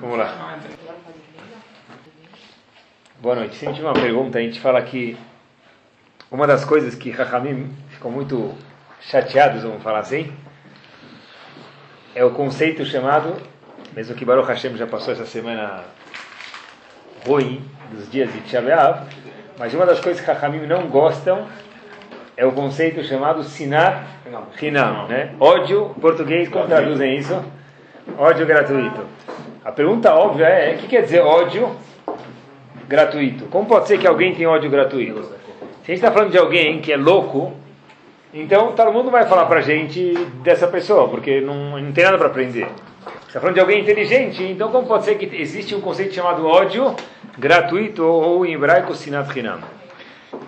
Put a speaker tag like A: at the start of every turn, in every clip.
A: Vamos lá. Boa noite. Sempre uma pergunta, a gente fala que uma das coisas que Rahamim ficou muito chateados, vamos falar assim, é o conceito chamado, mesmo que Baruch Hashem já passou essa semana ruim dos dias de Tisha mas uma das coisas que Rahamim não gostam é o conceito chamado Sinar Hinam, né? Ódio, português, como traduzem isso? Ódio gratuito. A pergunta óbvia é, o que quer dizer ódio gratuito? Como pode ser que alguém tenha ódio gratuito? Se a gente está falando de alguém que é louco, então todo mundo vai falar para a gente dessa pessoa, porque não, não tem nada para aprender. Está falando de alguém inteligente, então como pode ser que existe um conceito chamado ódio gratuito ou, em hebraico sinat hinam?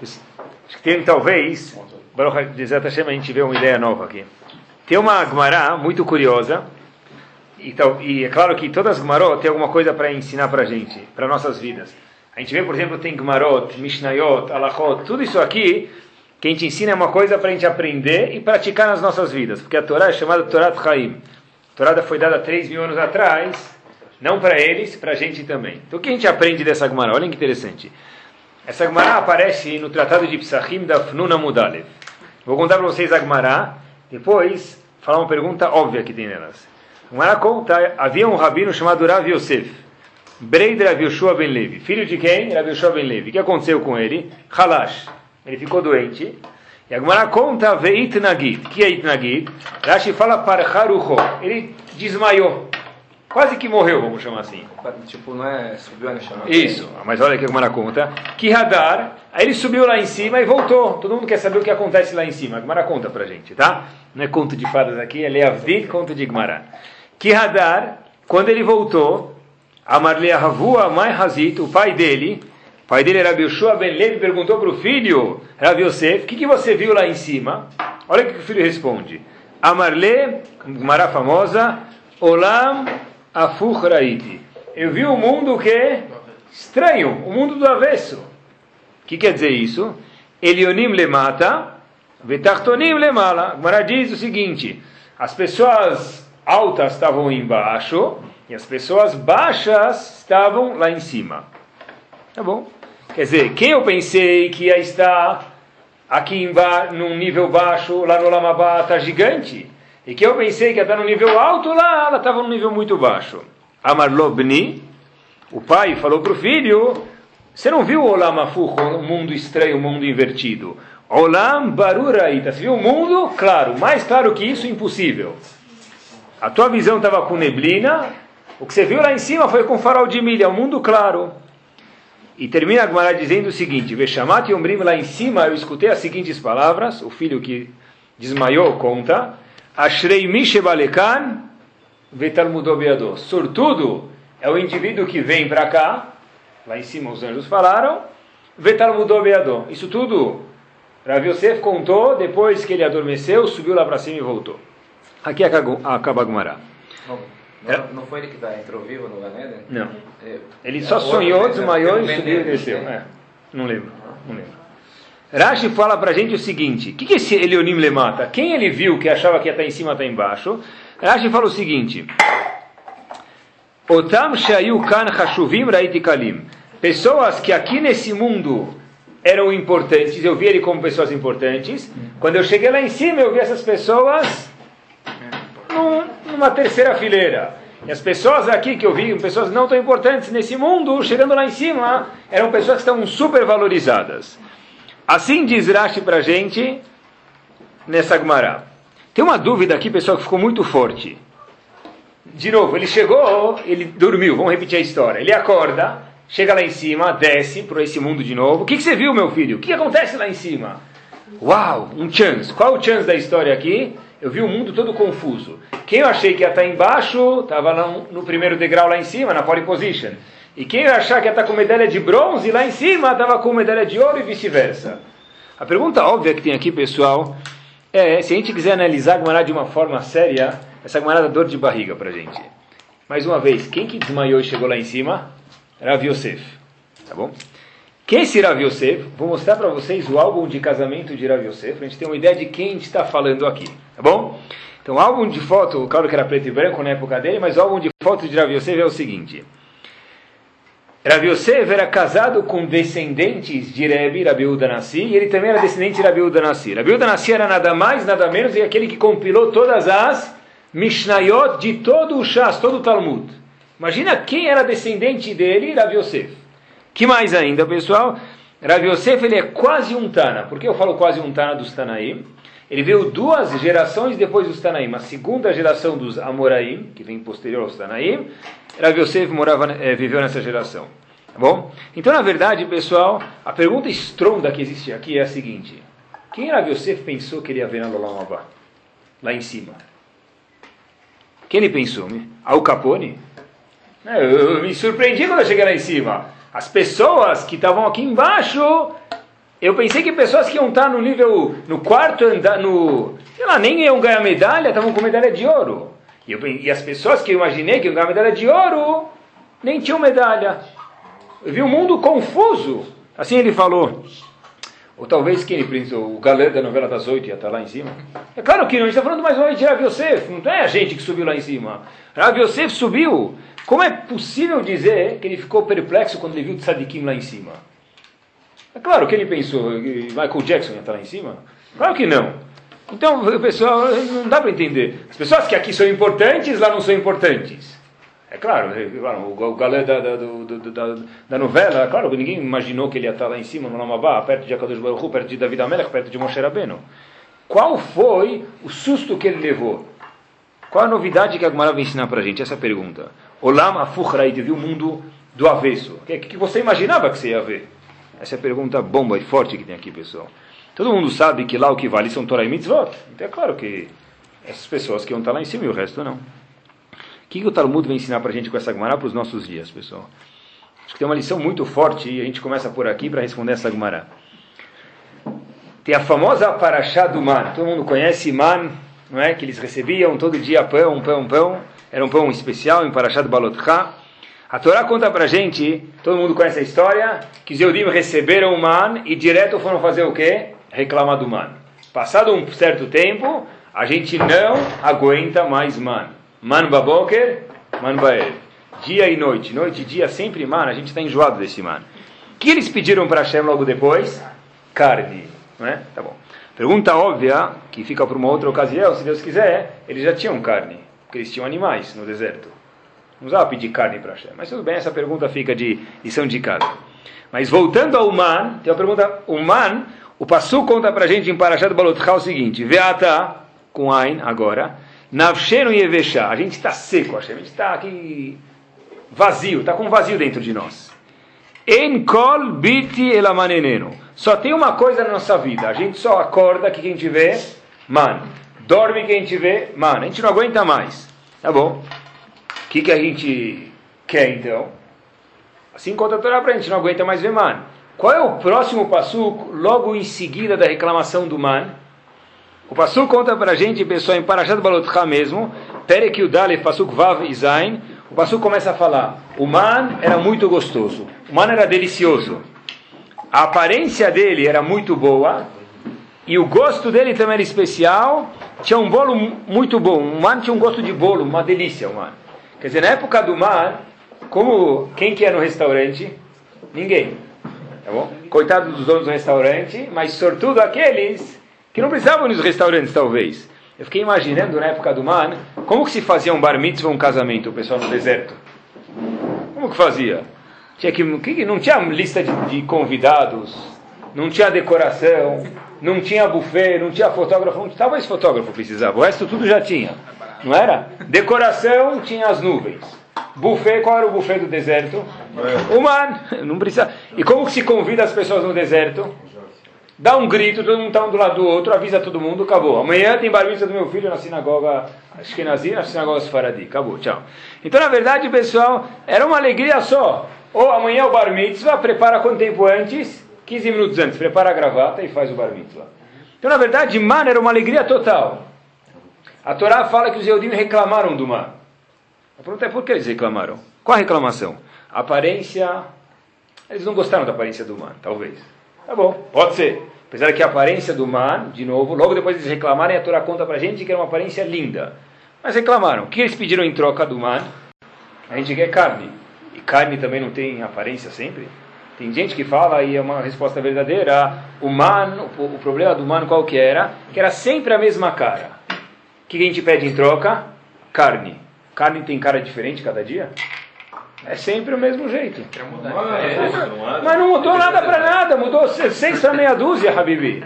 A: Acho que tem talvez, Baruch Hashem, a gente vê uma ideia nova aqui. Tem uma Gemara muito curiosa, e, e, é claro que todas as Gemarot têm alguma coisa para ensinar para a gente, para nossas vidas. A gente vê, por exemplo, tem Gemarot, Mishnayot, Alachot, tudo isso aqui que a gente ensina é uma coisa para a gente aprender e praticar nas nossas vidas, porque a Torá é chamada Torá Chaim. A Torá foi dada 3 mil anos atrás, não para eles, para a gente também. Então o que a gente aprende dessa Gemara? Olha que interessante. Essa Gemara aparece no Tratado de Psachim da Fnuna Mudalev. Vou contar para vocês a Gemara, depois falar uma pergunta óbvia que tem nelas. A Gemara conta, havia um rabino chamado Rav Yosef, Breid Rav Yoshua Ben Levi, filho de quem? Rav Yoshua Ben Levi. O que aconteceu com ele? Halash. Ele ficou doente. E a Gemara conta Veit Nagid. O que é Itnagid? Rashi fala para Harucho. Ele desmaiou. Quase que morreu, vamos chamar assim.
B: Tipo, não é subiu a Neshama.
A: Isso, mas olha que a Gemara conta. Que radar, aí ele subiu lá em cima e voltou. Todo mundo quer saber o que acontece lá em cima. A Gemara conta pra gente, tá? Não é conto de fadas aqui, é Leavdit, conto de Gemara. Que radar, quando ele voltou, Amarle Havua Mai Hazit, o pai dele, o pai dele era Yoshua Ben Levi, perguntou para o filho, Rav Yosef, o que, que você viu lá em cima? Olha o que o filho responde. Amarle, Gemara famosa, Olam Afuch Raiti. Eu vi o um mundo que estranho, o um mundo do avesso. O que quer dizer isso? Elionim lemata, vetartonim lemala. Agora diz o seguinte: as pessoas altas estavam embaixo e as pessoas baixas estavam lá em cima. Tá bom? Quer dizer, quem eu pensei que ia estar aqui embaixo, num nível baixo, lá no Lamabá, está gigante. E que eu pensei que ia estar no nível alto, lá ela estava num nível muito baixo. Amarlobni, o pai falou para o filho, você não viu o Olam Afuch, o mundo estranho, o mundo invertido? Olam Baruraita, você viu o mundo? Claro, mais claro que isso, impossível. A tua visão estava com neblina, o que você viu lá em cima foi com farol de milha, um mundo claro. E termina a Gemara dizendo o seguinte: Veshamat Yombrim, lá em cima eu escutei as seguintes palavras, o filho que desmaiou conta. Ashrei Mishebalekan Vetalmudobiado. Sortudo é o indivíduo que vem para cá, lá em cima os anjos falaram, Vetalmudobiado. Isso tudo Rav Yosef contou depois que ele adormeceu, subiu lá para cima e voltou. Aqui acaba a Gemara.
B: Não, não, não, foi ele que tá, entrou vivo no Ganeden?
A: Não. É, ele só sonhou, desmaiou e subiu e desceu. É, não lembro. Não lembro. Rashi fala para a gente o seguinte: o que, que esse Elionim Lemata? Quem ele viu que achava que ia estar em cima, está embaixo? Rashi fala o seguinte: Otam Shayu Kan Hashuvim Raiti Kalim. Pessoas que aqui nesse mundo eram importantes, eu vi ele como pessoas importantes. Quando eu cheguei lá em cima, eu vi essas pessoas num, numa terceira fileira. E as pessoas aqui que eu vi, pessoas não tão importantes nesse mundo, chegando lá em cima, eram pessoas que estão super valorizadas. Assim diz Rashi para a gente nessa Gemara. Tem uma dúvida aqui, pessoal, que ficou muito forte. De novo, ele chegou, ele dormiu, vamos repetir a história. Ele acorda, chega lá em cima, desce para esse mundo de novo. O que, que você viu, meu filho? O que acontece lá em cima? Uau, um chance. Qual o chance da história aqui? Eu vi o mundo todo confuso. Quem eu achei que ia estar embaixo, estava no, primeiro degrau lá em cima, na pole position. E quem eu achar que ia estar com medalha de bronze lá em cima, estava com medalha de ouro e vice-versa. A pergunta óbvia que tem aqui, pessoal, é se a gente quiser analisar a Gemara de uma forma séria, essa Gemara dá dor de barriga para gente. Mais uma vez, quem que desmaiou e chegou lá em cima? Rav Yosef. Tá bom? Quem é esse Rav Yosef? Vou mostrar para vocês o álbum de casamento de Rav Yosef, para a gente ter uma ideia de quem a gente está falando aqui. Tá bom? Então, o álbum de foto, claro que era preto e branco na época dele, mas o álbum de foto de Rav Yosef é o seguinte. Rav Yosef era casado com descendentes de Rebbe, Rabi Udanassi, e ele também era descendente de Rabi Udanassi. Rabi Udanassi era nada mais, nada menos, e aquele que compilou todas as Mishnayot de todo o Shas, todo o Talmud. Imagina quem era descendente dele, Rav Yosef. Que mais ainda, pessoal? Rav Yosef ele é quase um Tana. Por que eu falo quase um Tana dos Tanaim? Ele veio duas gerações depois dos Tanaim. A segunda geração dos Amoraim, que vem posterior aos Tanaim. Rav Yosef morava, é, viveu nessa geração. Tá bom? Então, na verdade, pessoal, a pergunta estronda que existe aqui é a seguinte. Quem Rav Yosef pensou que ele ia ver na Lolam Lá em cima. Quem ele pensou? Al Capone? É, eu, eu me surpreendi quando eu cheguei lá em cima. As pessoas que estavam aqui embaixo eu pensei que pessoas que iam estar no nível, no quarto andar, no, sei lá, nem iam ganhar medalha, estavam com medalha de ouro. E, eu, e, as pessoas que eu imaginei que iam ganhar medalha de ouro, nem tinham medalha. Eu vi um mundo confuso. Assim ele falou. Ou talvez quem ele o galera da novela das oito ia estar lá em cima. É claro que não, a gente está falando mais uma vez de Rav Yosef, não é a gente que subiu lá em cima. Rav Yosef subiu. Como é possível dizer que ele ficou perplexo quando ele viu o Tzadikim lá em cima? É claro que ele pensou Michael Jackson ia estar lá em cima. Claro que não. Então, pessoal, não dá para entender. As pessoas que aqui são importantes, lá não são importantes. É claro, é, o galé da, da, da, da, novela, é claro que ninguém imaginou que ele ia estar lá em cima, no Namabá, perto de Akadosh Baruch perto de David Amelech, perto de Moshe Rabbeinu. Qual foi o susto que ele levou? Qual a novidade que a Gemara vai ensinar para a gente? Essa pergunta. Olam Afuchraid, viu o mundo do avesso. O que, que você imaginava que você ia ver? Essa é a pergunta bomba e forte que tem aqui, pessoal. Todo mundo sabe que lá o que vale são Torah e Mitzvot. Então é claro que essas pessoas que vão estar lá em cima e o resto não. O que, que o Talmud vem ensinar para a gente com essa Gemara para os nossos dias, pessoal? Acho que tem uma lição muito forte e a gente começa por aqui para responder essa Gemara. Tem a famosa Parashá do Man. Todo mundo conhece Man, não é? Que eles recebiam todo dia pão, pão, pão. Era um pão especial em Parashá do Balotcha. A Torá conta pra gente, todo mundo conhece a história, que os Eudim receberam o man e direto foram fazer o quê? Reclamar do man. Passado um certo tempo, a gente não aguenta mais man. Man baboker, man baer. Dia e noite, noite e dia, sempre man, a gente está enjoado desse man. O que eles pediram para Hashem logo depois? Carne, não é? Tá bom. Pergunta óbvia, que fica para uma outra ocasião, se Deus quiser, eles já tinham carne, porque eles tinham animais no deserto. Não usava pedir carne para Hashem. Mas tudo bem, essa pergunta fica de lição de casa. Mas voltando ao man, tem uma pergunta. O man, o Passu conta para a gente em Parashat Balotcha o seguinte: Veata, com Ain, agora. Navshenu Yeveshá. A gente está seco, Hashem. A gente está aqui vazio, está com vazio dentro de nós. Enkol biti elamaneneno. Só tem uma coisa na nossa vida. A gente só acorda que quem vê, man. Dorme quem vê, man. A gente não aguenta mais. Tá bom. O que, que a gente quer então? Assim conta a Torá para a gente, não aguenta mais ver man. Qual é o próximo passo logo em seguida da reclamação do man? O passo conta para a gente, pessoal, em Parashat Balotcha mesmo, Perek Yudale, Pasuk Vav Izain, o passo começa a falar, o man era muito gostoso, o man era delicioso, a aparência dele era muito boa, e o gosto dele também era especial, tinha um bolo muito bom, o man tinha um gosto de bolo, uma delícia o man. Quer dizer, na época do mar, como quem que é no restaurante? Ninguém. Tá bom? Coitado dos donos do restaurante, mas sortudo aqueles que não precisavam nos restaurantes, talvez. Eu fiquei imaginando na época do mar, como que se fazia um bar mitzvah, um casamento, o pessoal no deserto? Como que fazia? Tinha que, não tinha lista de, de convidados, não tinha decoração, não tinha buffet, não tinha fotógrafo, talvez fotógrafo precisava, o resto tudo já tinha. Não era? Decoração tinha as nuvens. Buffet, qual era o buffet do deserto? Humano. Não precisa. E como que se convida as pessoas no deserto? Dá um grito, todo mundo está um do lado do outro, avisa todo mundo, acabou. Amanhã tem bar do meu filho na sinagoga Ashkenazi, na sinagoga Sfaradi. Acabou, tchau. Então, na verdade, pessoal, era uma alegria só. Ou amanhã o bar mitzvah, prepara quanto tempo antes? 15 minutos antes, prepara a gravata e faz o bar mitzvah. Então, na verdade, mano, era uma alegria total. A Torá fala que os Yehudim reclamaram do mar. A pergunta é por que eles reclamaram? Qual a reclamação? A aparência. Eles não gostaram da aparência do mar, talvez. Tá bom, pode ser. Apesar que a aparência do man, de novo, logo depois eles reclamarem, a Torá conta pra gente que era uma aparência linda. Mas reclamaram. O que eles pediram em troca do man? A gente quer carne. E carne também não tem aparência sempre? Tem gente que fala, e é uma resposta verdadeira, o man, o problema do man qual que era? Que era sempre a mesma cara. O que a gente pede em troca? Carne. Carne tem cara diferente cada dia? É sempre o mesmo jeito. Mas não mudou nada para nada, mudou seis para meia dúzia, Habibi.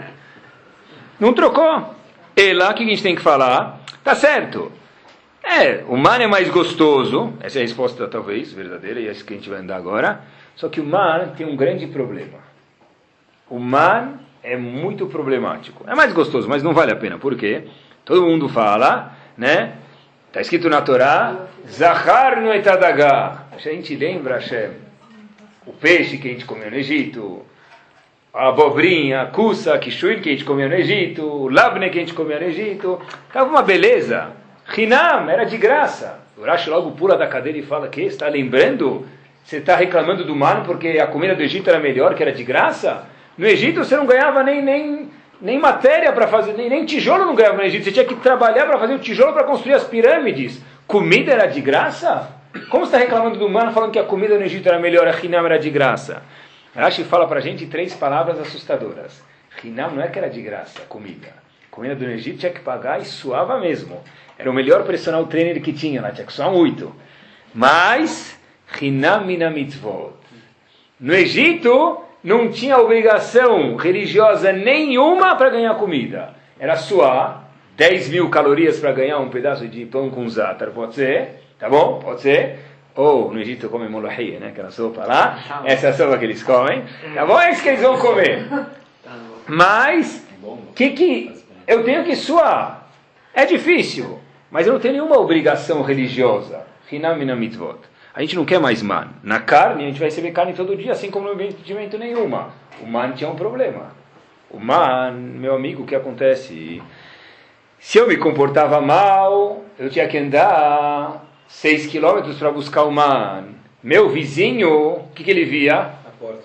A: Não trocou. E lá que a gente tem que falar, tá certo. É, o man é mais gostoso, essa é a resposta talvez verdadeira, e é isso que a gente vai andar agora. Só que o man tem um grande problema. O man é muito problemático. É mais gostoso, mas não vale a pena. Por quê? Todo mundo fala, né? Está escrito na Torá, Zahar no etadagá. A gente lembra, Hashem, o peixe que a gente comeu no Egito, a abobrinha, a kusa, a kishuin que a gente comeu no Egito, o labne que a gente comeu no Egito. Estava uma beleza. Hinam, era de graça. O Rashi logo pula da cadeira e fala, que está lembrando? Você está reclamando do mar porque a comida do Egito era melhor, que era de graça? No Egito você não ganhava nem, nem nem matéria para fazer, nem, tijolo não ganhava no Egito. Você tinha que trabalhar para fazer o tijolo para construir as pirâmides. Comida era de graça? Como está reclamando do humano falando que a comida no Egito era melhor, a Hinam era de graça? Rashi fala para a gente três palavras assustadoras. Hinam não é que era de graça, comida. Comida do Egito tinha que pagar e suava mesmo. Era o melhor personal trainer que tinha lá, tinha que suar muito. Mas, Hinam mitzvot. No Egito, não tinha obrigação religiosa nenhuma para ganhar comida. Era suar 10 mil calorias para ganhar um pedaço de pão com zátar, pode ser? Tá bom? Pode ser? Ou no Egito comem molahia, né? Aquela sopa lá. Essa é a sopa que eles comem. Tá bom? É isso que eles vão comer. Mas, que que eu tenho que suar? É difícil, mas eu não tenho nenhuma obrigação religiosa. Hinam mitzvot. A gente não quer mais man. Na carne, a gente vai receber carne todo dia, assim como no investimento nenhuma. O man tinha um problema. O man, meu amigo, o que acontece? Se eu me comportava mal, eu tinha que andar 6 quilômetros para buscar o man. Meu vizinho, o que, que ele via?
B: A porta.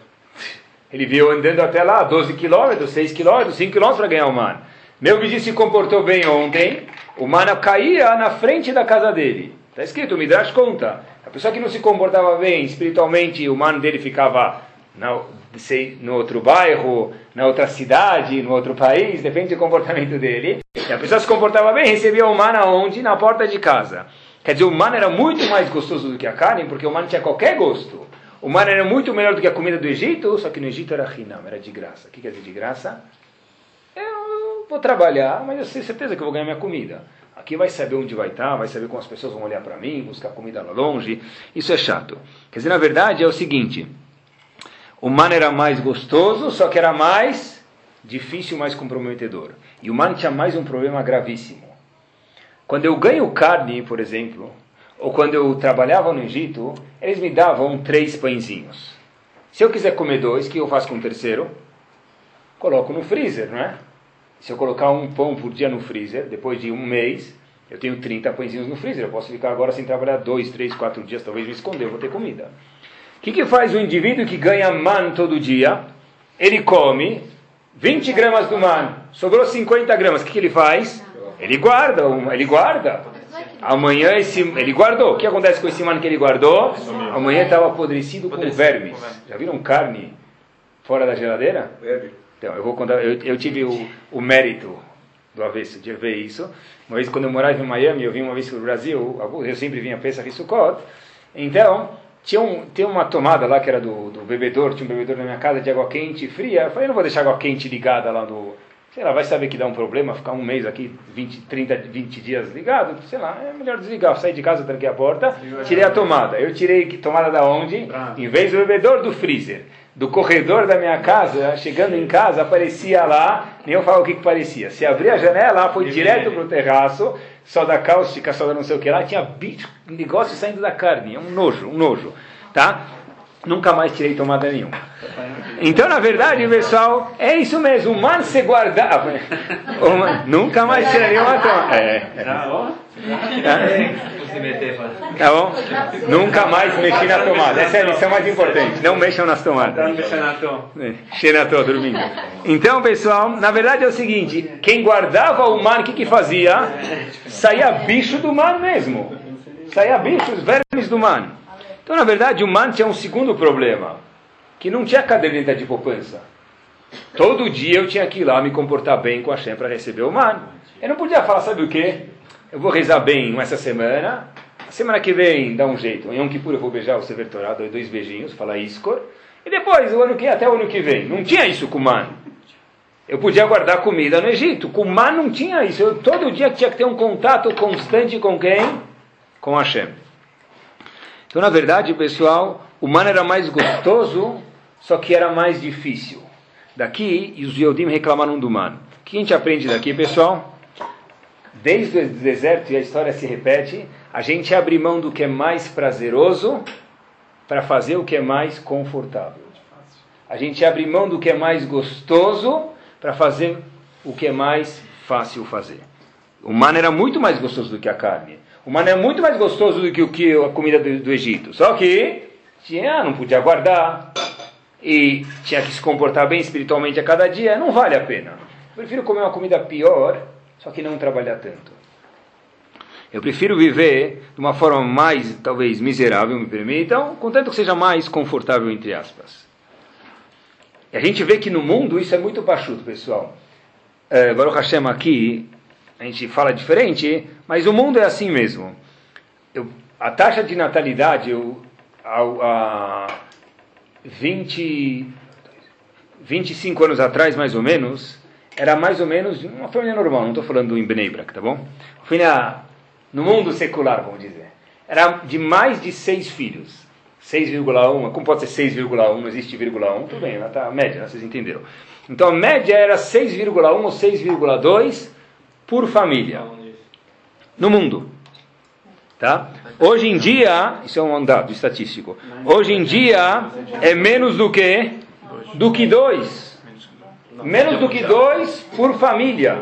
A: Ele viu andando até lá, 12 quilômetros, 6 quilômetros, 5 quilômetros para ganhar o man. Meu vizinho se comportou bem ontem, o man caía na frente da casa dele. Está escrito, o Midrash conta. A pessoa que não se comportava bem espiritualmente, o mano dele ficava na, sei, no outro bairro, na outra cidade, no outro país, depende do comportamento dele. E a pessoa se comportava bem, recebia o mano aonde? Na porta de casa. Quer dizer, o mano era muito mais gostoso do que a carne, porque o mano tinha qualquer gosto. O mano era muito melhor do que a comida do Egito, só que no Egito era rinam, era de graça. O que quer dizer de graça? Eu vou trabalhar, mas eu tenho certeza que eu vou ganhar minha comida. Aqui vai saber onde vai estar, vai saber como as pessoas vão olhar para mim, buscar comida lá longe. Isso é chato. Quer dizer, na verdade é o seguinte: o man era mais gostoso, só que era mais difícil, mais comprometedor. E o man tinha mais um problema gravíssimo. Quando eu ganho carne, por exemplo, ou quando eu trabalhava no Egito, eles me davam três pãezinhos. Se eu quiser comer dois, o que eu faço com o terceiro? Coloco no freezer, não é? Se eu colocar um pão por dia no freezer, depois de um mês, eu tenho 30 pãezinhos no freezer. Eu posso ficar agora sem trabalhar dois, três, quatro dias, talvez me esconder, eu vou ter comida. O que, que faz o indivíduo que ganha man todo dia? Ele come 20 gramas do man, sobrou 50 gramas. O que, que ele faz? Ele guarda, ele guarda. Amanhã esse, ele guardou. O que acontece com esse man que ele guardou? Amanhã estava apodrecido com vermes. Já viram carne fora da geladeira? Verme. Então, eu vou contar, eu, eu tive o, o mérito do avesso de ver isso. Uma vez, quando eu morava em Miami, eu vim uma vez para o Brasil, eu sempre vinha a Pesach e Sukkot. Então, tinha, um, tinha uma tomada lá que era do, do bebedor, tinha um bebedor na minha casa de água quente e fria. Eu falei, eu não vou deixar água quente ligada lá no. Sei lá, vai saber que dá um problema ficar um mês aqui, 20, 30, 20 dias ligado. Sei lá, é melhor desligar. sair de casa, tranquei a porta, tirei a tomada. Eu tirei tomada da onde? Em vez do bebedor, do freezer do corredor da minha casa, chegando em casa, aparecia lá, nem eu falo o que, que parecia. Se abria a janela, foi direto para o terraço, só da cáustica, só da não sei o que lá, tinha bicho, negócio saindo da carne, um nojo, um nojo, tá? Nunca mais tirei tomada nenhuma. Então, na verdade, pessoal, é isso mesmo. O man se guardava. Uma, nunca mais tirei nenhuma tomada. É, é.
B: Se meter.
A: Tá bom? Nunca mais mexer na tomada. Essa é a lição mais importante. Não mexam nas tomadas. Xenató dormindo. Então, pessoal, na verdade é o seguinte: quem guardava o mar, o que, que fazia? Saía bicho do mar mesmo. Saía bichos, vermes do mar. Então, na verdade, o man tinha um segundo problema, que não tinha caderneta de poupança. Todo dia eu tinha que ir lá me comportar bem com a Shem para receber o man. Eu não podia falar, sabe o quê? Eu vou rezar bem essa semana, semana que vem dá um jeito. Em Yom Kippur eu vou beijar o Sever Torah, dou dois beijinhos, falar Iskor. E depois, o ano que até o ano que vem. Não tinha isso com man. Eu podia guardar comida no Egito. Com man não tinha isso. Eu todo dia tinha que ter um contato constante com quem? Com Hashem. Então, na verdade, pessoal, o man era mais gostoso, só que era mais difícil. Daqui, e os Yodim reclamaram do man. O que a gente aprende daqui, pessoal? Desde o deserto, e a história se repete, a gente abre mão do que é mais prazeroso para fazer o que é mais confortável. A gente abre mão do que é mais gostoso para fazer o que é mais fácil fazer. O man era muito mais gostoso do que a carne. O mané é muito mais gostoso do que, o que a comida do, do Egito. Só que tinha, não podia guardar e tinha que se comportar bem espiritualmente a cada dia. Não vale a pena. Prefiro comer uma comida pior, só que não trabalhar tanto. Eu prefiro viver de uma forma mais, talvez, miserável, me permitam, contanto que seja mais confortável, entre aspas. E a gente vê que no mundo isso é muito baixuto, pessoal. É, Baruch Hashem aqui, a gente fala diferente, mas o mundo é assim mesmo. Eu, a taxa de natalidade, eu, há, 20, 25 anos atrás, mais ou menos, era mais ou menos uma família normal, não estou falando em Bnei Brak, tá bom? Família no mundo secular, vamos dizer. Era de mais de seis filhos. 6,1, como pode ser 6,1, não existe vírgula 1, tudo bem, ela tá a média, vocês entenderam. Então a média era 6,1 ou 6,2 por família no mundo. Tá? Hoje em dia, isso é um dado estatístico. Hoje em dia é menos do que do que Menos do que dois por família.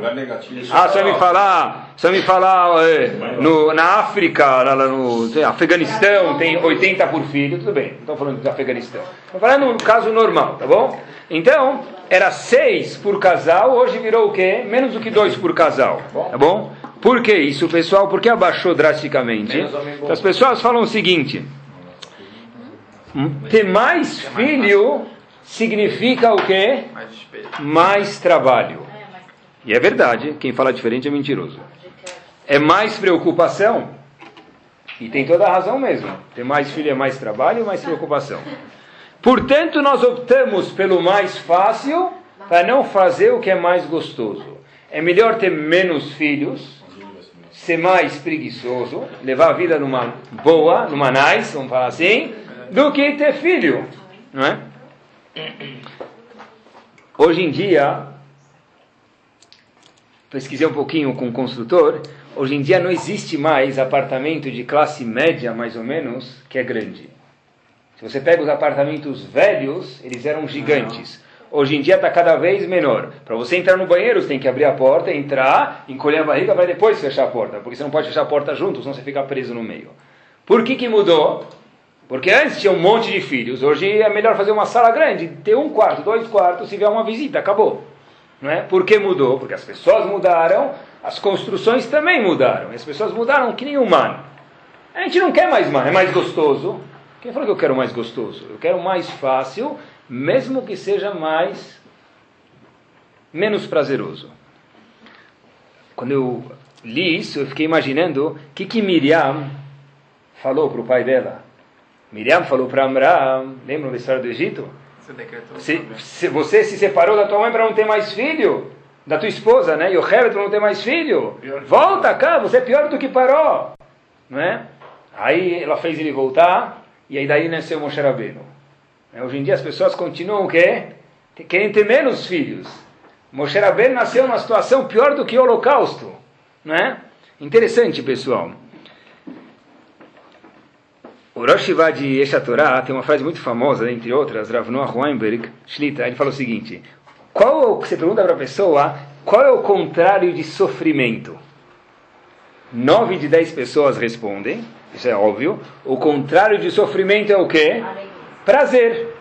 A: Ah, você vai me falar, você vai me falar é, no, na África, lá no sei, Afeganistão, tem 80 por filho, tudo bem, não estou falando do Afeganistão. Estou falando no caso normal, tá bom? Então, era seis por casal, hoje virou o quê? Menos do que dois por casal, tá bom? Por que isso, pessoal? Porque abaixou drasticamente. Então, as pessoas falam o seguinte: ter mais filho significa o quê? Mais trabalho. E é verdade, quem fala diferente é mentiroso. É mais preocupação. E tem toda a razão mesmo. Ter mais filho é mais trabalho, mais preocupação. Portanto, nós optamos pelo mais fácil para não fazer o que é mais gostoso. É melhor ter menos filhos, ser mais preguiçoso, levar a vida numa boa, numa nice, vamos falar assim, do que ter filho, não é? Hoje em dia, pesquisei um pouquinho com o construtor, hoje em dia não existe mais apartamento de classe média, mais ou menos, que é grande. Se você pega os apartamentos velhos, eles eram gigantes. Hoje em dia está cada vez menor. Para você entrar no banheiro, você tem que abrir a porta, entrar, encolher a barriga para depois fechar a porta. Porque você não pode fechar a porta junto, senão você fica preso no meio. Por que, que mudou? Porque antes tinha um monte de filhos, hoje é melhor fazer uma sala grande, ter um quarto, dois quartos, se vier uma visita, acabou. Não é? Por que mudou? Porque as pessoas mudaram, as construções também mudaram. As pessoas mudaram que nem humano. A gente não quer mais mano, é mais gostoso. Quem falou que eu quero mais gostoso? Eu quero mais fácil, mesmo que seja mais menos prazeroso. Quando eu li isso, eu fiquei imaginando o que, que Miriam falou para o pai dela. Miriam falou para Amram, lembram da história do Egito? Se, se, você se separou da tua mãe para não ter mais filho, da tua esposa, né? Yochebed para não ter mais filho. Volta cá, você é pior do que parou. Não é? Aí ela fez ele voltar, e aí daí nasceu Moshe Rabbeinu. É, hoje em dia as pessoas continuam o quê? Querem ter menos filhos. Moshe Rabbeinu nasceu numa situação pior do que o holocausto. Não é? Interessante, pessoal. O Rosh de Esha Torah tem uma frase muito famosa, entre outras, Rav Noah Weinberg, Shlita, ele fala o seguinte, qual, você pergunta para a pessoa, qual é o contrário de sofrimento? Nove de dez pessoas respondem, isso é óbvio. O contrário de sofrimento é o quê? Prazer.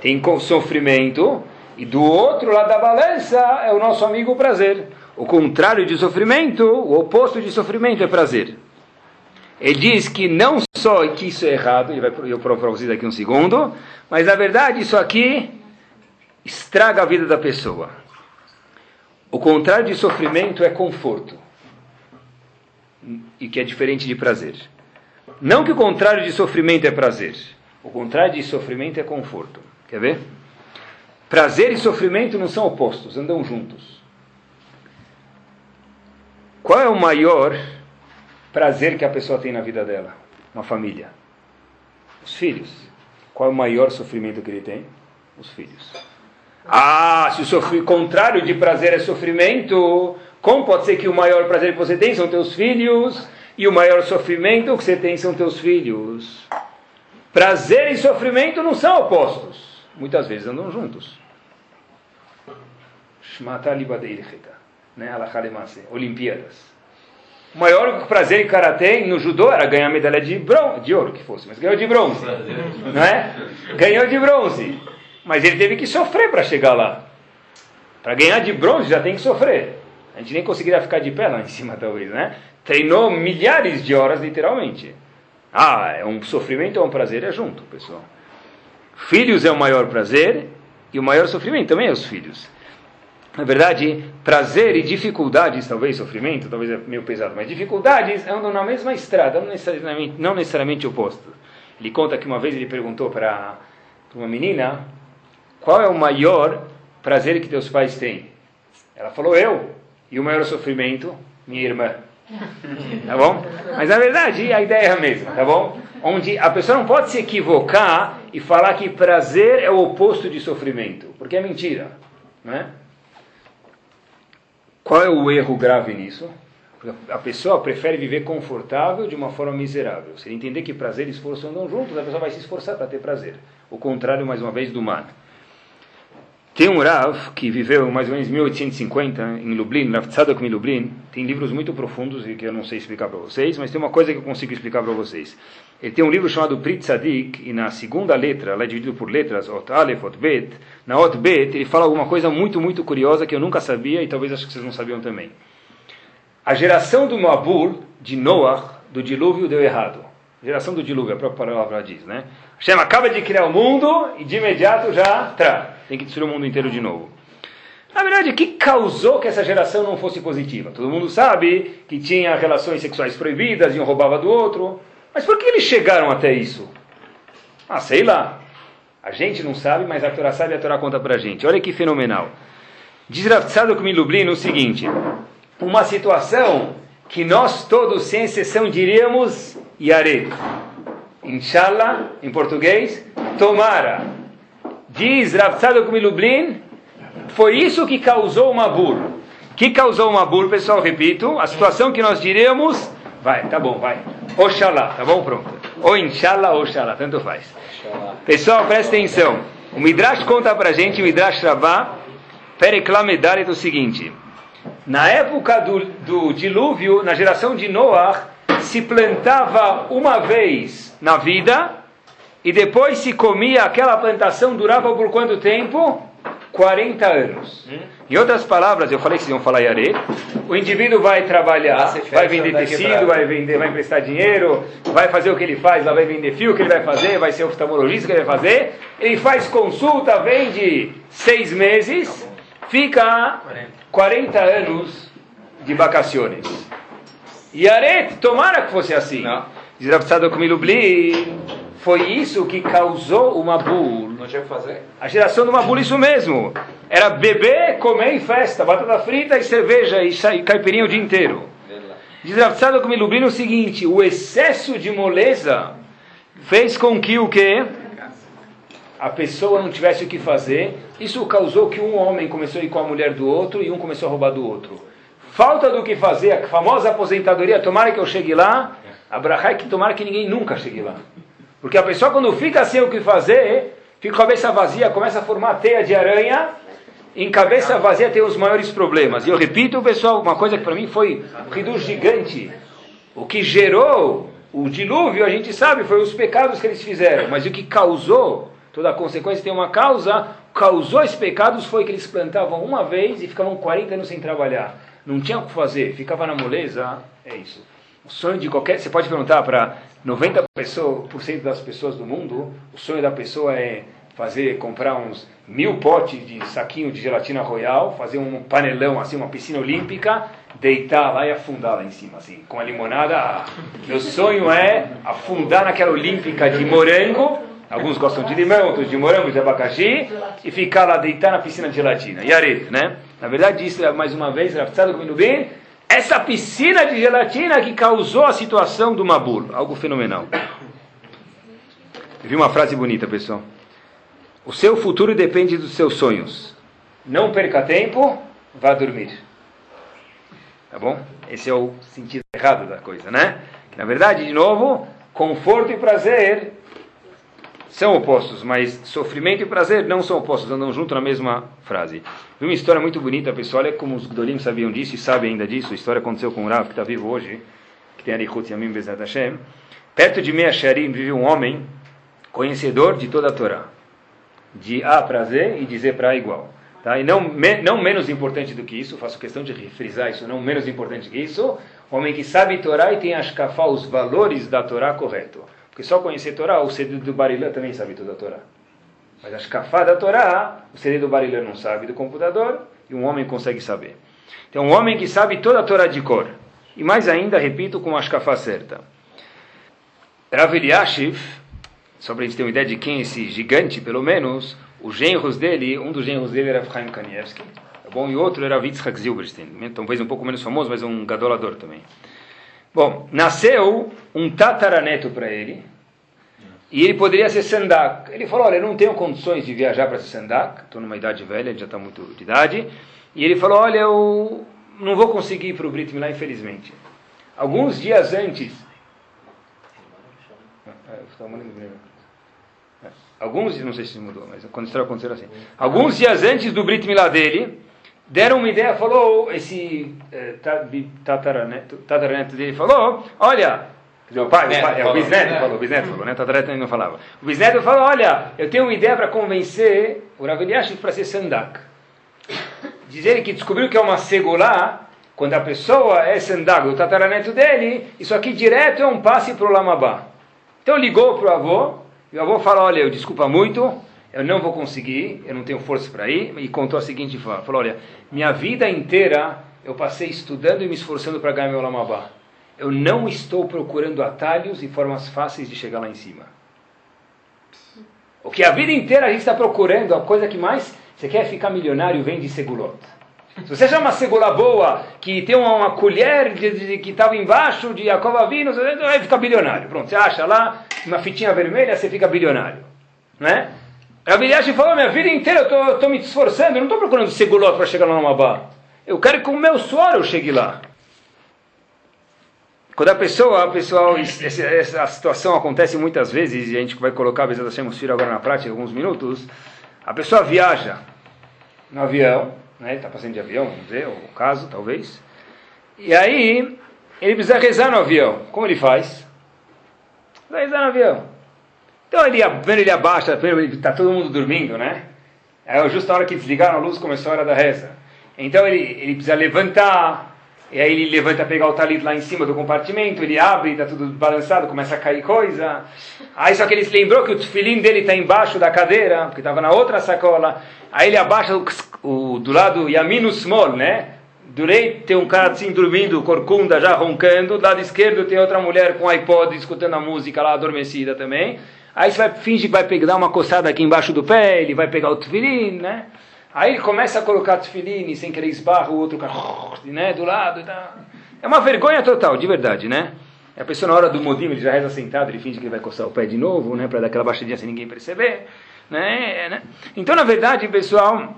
A: Tem sofrimento, e do outro lado da balança é o nosso amigo prazer. O contrário de sofrimento, o oposto de sofrimento é prazer. Ele diz que não só que isso é errado, e eu provo para vocês daqui um segundo, mas na verdade isso aqui estraga a vida da pessoa. O contrário de sofrimento é conforto, e que é diferente de prazer. Não que o contrário de sofrimento é prazer, o contrário de sofrimento é conforto. Quer ver? Prazer e sofrimento não são opostos, andam juntos. Qual é o maior prazer que a pessoa tem na vida dela? Uma família. Os filhos. Qual é o maior sofrimento que ele tem? Os filhos. Ah, se o contrário de prazer é sofrimento, como pode ser que o maior prazer que você tem são teus filhos e o maior sofrimento que você tem são teus filhos? Prazer e sofrimento não são opostos. Muitas vezes andam juntos. Né? Olimpíadas. O maior prazer que o cara tem no judô era ganhar medalha de, bronze, de ouro, que fosse, mas ganhou de bronze. Não é? Ganhou de bronze. Mas ele teve que sofrer para chegar lá. Para ganhar de bronze já tem que sofrer. A gente nem conseguiria ficar de pé lá em cima, talvez, né? Treinou milhares de horas, literalmente. Ah, é um sofrimento ou um prazer? É junto, pessoal. Filhos é o maior prazer e o maior sofrimento também é os filhos. Na verdade, prazer e dificuldades, talvez sofrimento, talvez é meio pesado, mas dificuldades andam na mesma estrada, não necessariamente, não necessariamente. Ele conta que uma vez ele perguntou para uma menina qual é o maior prazer que teus pais têm. Ela falou eu. E o maior sofrimento, minha irmã. Tá bom? Mas na verdade a ideia é a mesma, tá bom? Onde a pessoa não pode se equivocar e falar que prazer é o oposto de sofrimento, porque é mentira, não é? Qual é o erro grave nisso? A pessoa prefere viver confortável de uma forma miserável. Se ele entender que prazer e esforço andam juntos, a pessoa vai se esforçar para ter prazer. O contrário, mais uma vez, do mal. Tem um Rav que viveu mais ou menos em 1850 em Lublin, Rav Tzadok em Lublin. Tem livros muito profundos e que eu não sei explicar para vocês, mas tem uma coisa que eu consigo explicar para vocês. Ele tem um livro chamado Prit Tzadik e na segunda letra, ela é dividido por letras, Ot Aleph, Ot Bet. Na Ot Bet ele fala alguma coisa muito, muito curiosa que eu nunca sabia e talvez acho que vocês não sabiam também. A geração do Mabul, de Noah, do dilúvio, deu errado. Geração do dilúvio, a própria palavra diz, né? Hashem acaba de criar o mundo e de imediato já tra, tem que destruir o mundo inteiro de novo. Na verdade, o que causou que essa geração não fosse positiva? Todo mundo sabe que tinha relações sexuais proibidas e um roubava do outro. Mas por que eles chegaram até isso? Ah, sei lá. A gente não sabe, mas a Torá sabe e a Torá conta pra gente. Olha que fenomenal. Diz Rav me Lublin o seguinte: uma situação que nós todos, sem exceção, diríamos Yare. Inshallah, em português, tomara. Diz Rav Tzadok Lublin, foi isso que causou o Mabur. que causou o Mabur, pessoal? Repito, a situação que nós diremos, vai, tá bom, vai. Oxalá, tá bom? Pronto. Ou Inshallah, Oxalá, tanto faz. Pessoal, presta atenção. O Midrash conta pra gente, o Midrash Rabá, Pereklamedaret, o seguinte. Na época do, do dilúvio, na geração de Noah, se plantava uma vez na vida e depois se comia, aquela plantação durava por quanto tempo? 40 anos. Hum? Em outras palavras, eu falei que vocês iam falar Yare, o indivíduo vai trabalhar, vai vender tecido, vai vender, vai emprestar dinheiro, vai fazer o que ele faz, lá vai vender fio, que ele vai fazer, vai ser oftalmologista, que ele vai fazer. Ele faz consulta, vende seis meses, fica 40 anos de vacações. Yaret, tomara que fosse assim. Diz Rav Tzadok Milubli, foi isso que causou o Mabul.
B: Não tinha que fazer?
A: A geração do Mabul, isso mesmo. Era beber, comer e festa, batata frita e cerveja e, e caipirinha o dia inteiro. Diz Rav Tzadok Milubli o seguinte, o excesso de moleza fez com que o quê? A pessoa não tivesse o que fazer. Isso causou que um homem começou a ir com a mulher do outro e um começou a roubar do outro falta do que fazer, a famosa aposentadoria, tomara que eu chegue lá, a que tomara que ninguém nunca chegue lá. Porque a pessoa quando fica sem o que fazer, fica com a cabeça vazia, começa a formar teia de aranha, em cabeça vazia tem os maiores problemas. E eu repito, pessoal, uma coisa que para mim foi um gigante. O que gerou o dilúvio, a gente sabe, foi os pecados que eles fizeram. Mas o que causou, toda a consequência tem uma causa, causou esses pecados foi que eles plantavam uma vez e ficavam 40 anos sem trabalhar. Não tinha o que fazer, ficava na moleza, é isso. O sonho de qualquer. Você pode perguntar para 90% das pessoas do mundo, o sonho da pessoa é fazer, comprar uns mil potes de saquinho de gelatina royal, fazer um panelão assim, uma piscina olímpica, deitar lá e afundar lá em cima, assim, com a limonada. Meu sonho é afundar naquela olímpica de morango, alguns gostam de limão, outros de morango, de abacaxi, e ficar lá deitar na piscina de gelatina. E areia, né? Na verdade, isso é mais uma vez, Raftzado bem, essa piscina de gelatina que causou a situação do Mabul, algo fenomenal. Eu vi uma frase bonita, pessoal. O seu futuro depende dos seus sonhos. Não perca tempo, vá dormir. Tá bom? Esse é o sentido errado da coisa, né? Na verdade, de novo, conforto e prazer são opostos, mas sofrimento e prazer não são opostos, andam junto na mesma frase. Vi uma história muito bonita, pessoal, olha como os Gdolim sabiam disso e sabem ainda disso. A história aconteceu com o Rav, que está vivo hoje, que tem Arichut Yamim Bezat Hashem. Perto de Mea Sharim vive um homem conhecedor de toda a Torá de A para Z e de Z para A igual. Tá? E não, me, não menos importante do que isso, faço questão de frisar isso, não menos importante que isso, homem que sabe Torá e tem ashkafá, os valores da Torá correto. Porque só conhecer Torá, o CD do Barilã também sabe toda a Torá. Mas a ashkafá da Torá, o CD do Barilã não sabe do computador e um homem consegue saber. Então, um homem que sabe toda a Torá de cor. E mais ainda, repito, com a ashkafá certa. Rav Eliashiv, só para a gente ter uma ideia de quem é esse gigante, pelo menos, os genros dele, um dos genros dele era Chaim Kanievski, tá bom? E outro era Yitzhak Zilberstein, né? talvez um pouco menos famoso, mas um gadolador também. Bom, nasceu um tataraneto para ele, e ele poderia ser sandak. Ele falou, olha, eu não tenho condições de viajar para ser sandak, estou numa idade velha, já está muito de idade, e ele falou, olha, eu não vou conseguir ir para o Brit Milá, infelizmente. Alguns dias antes... Alguns, não sei se mudou, mas acontecendo assim. Alguns dias antes do Brit Milá dele, deram uma ideia, falou, esse eh, tataraneto, tataraneto dele falou, olha, o pai, pai, é, o bisneto falou, o bisneto falou, né? Tataraneto não falava. O bisneto falou, olha, eu tenho uma ideia para convencer o Rav para ser sandak. Diz ele que descobriu que é uma segulá, quando a pessoa é sandak, o tataraneto dele, isso aqui direto é um passe para o Lamabá. Então ligou para o avô, e o avô fala, olha, eu desculpa muito, eu não vou conseguir, eu não tenho força para ir, e contou a seguinte fala, falou, olha, minha vida inteira eu passei estudando e me esforçando para ganhar meu lamabá. Eu não estou procurando atalhos e formas fáceis de chegar lá em cima. O que a vida inteira a gente está procurando, a coisa que mais você quer ficar milionário, vem de segulot. Se você chama uma segula boa, que tem uma, uma colher de, de, que estava embaixo de Jacob Avino, você vai ficar bilionário. Pronto, você acha lá uma fitinha vermelha, você fica bilionário. Né? A Eliashi falou, minha vida inteira eu estou me esforçando, eu não estou procurando segulot para chegar lá no Mabá. Eu quero que com o meu suor eu chegue lá. Quando a pessoa, pessoal, essa situação acontece muitas vezes, e a gente vai colocar a Bezat Hashem filho agora na prática, em alguns minutos, a pessoa viaja no avião, né? Está passando de avião, vamos dizer, o caso, talvez. E aí, ele precisa rezar no avião. Como ele faz? Vai rezar no avião. Então, ele, vendo ele abaixa, está todo mundo dormindo, né? É justo a hora que desligaram a luz, começou a hora da reza. Então, ele, ele precisa levantar, e aí ele levanta pegar o talit lá em cima do compartimento, ele abre, está tudo balançado, começa a cair coisa. Aí só que ele se lembrou que o tefilim dele está embaixo da cadeira, porque estava na outra sacola. Aí ele abaixa o, o do lado Yamino Small, né? Do direito tem um cara assim dormindo, corcunda, já roncando. Do lado esquerdo tem outra mulher com iPod escutando a música lá adormecida também. Aí você vai fingir que vai pegar uma coçada aqui embaixo do pé, ele vai pegar o tefilim, né? Aí ele começa a colocar tefilim sem querer esbarra o outro cara, né, do lado. Tá. É uma vergonha total, de verdade, né? A pessoa na hora do modim, ele já reza sentado, ele finge que ele vai coçar o pé de novo, né, para dar aquela baixadinha sem ninguém perceber, né, né? Então, na verdade, pessoal,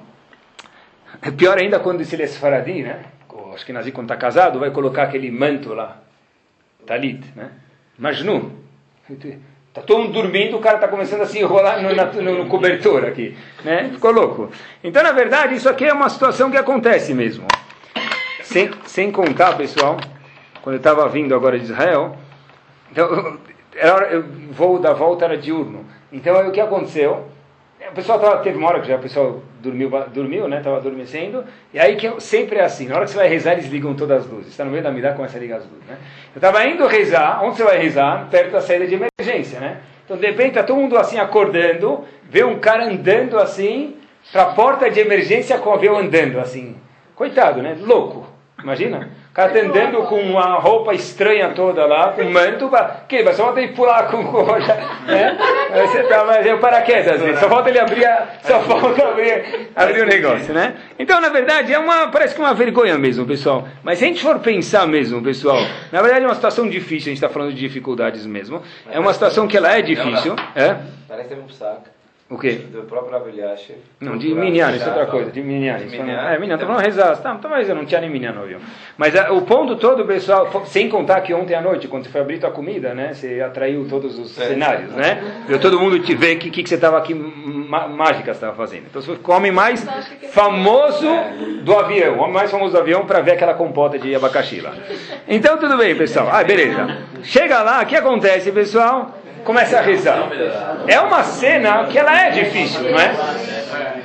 A: é pior ainda quando se ele é faradi, né? Acho que Nazi quando está casado vai colocar aquele manto lá, talit, né? Majnu. Tá todo mundo dormindo, o cara está começando a se enrolar no, no, no, cobertor aqui. Né? Ficou louco. Então, na verdade, isso aqui é uma situação que acontece mesmo. Sem, sem contar, pessoal, quando eu estava vindo agora de Israel, então, era, o voo da volta era diurno. Então, o que aconteceu? O pessoal tava, teve uma hora que já o pessoal dormiu, dormiu né? Estava adormecendo. E aí que sempre é assim: na hora que você vai rezar, eles ligam todas as luzes. Está no meio da midá, começa a ligar as luzes. Né? Eu estava indo rezar, onde você vai rezar? Perto da saída de emergência, né? Então, de repente, está todo mundo assim acordando, vê um cara andando assim, para a porta de emergência com o avião andando assim. Coitado, né? Louco. Imagina? O cara tá andando com uma roupa estranha toda lá, com manto, que vai só falta ele pular com coxa, né? Você tá, mas é o paraquedas, né? só falta ele abrir, só falta abrir, abrir o negócio, né? Então, na verdade, é uma, parece que uma vergonha mesmo, pessoal. Mas se a gente for pensar mesmo, pessoal, na verdade é uma situação difícil, a gente está falando de dificuldades mesmo. É uma situação que ela é difícil. É?
B: Parece um saco.
A: O quê?
B: Do próprio Avilhache.
A: Não, de Minyan, isso é outra coisa, de Minyan. De Minyan. É, Minyan, estou falando rezar. Tá, talvez eu não tinha nem Minyan no avião. Mas a, o ponto todo, pessoal, sem contar que ontem à noite, quando você foi abrir tua comida, né, você atraiu todos os é, cenários, né? Viu todo mundo te ver o que, que, que você estava aqui, mágica estava fazendo. Então você ficou o homem mais famoso do avião, o homem mais famoso do avião para ver aquela compota de abacaxi lá. Então tudo bem, pessoal. Ah, beleza. Chega lá, o que acontece, pessoal? Começa a rezar. É uma cena que ela é difícil, não é?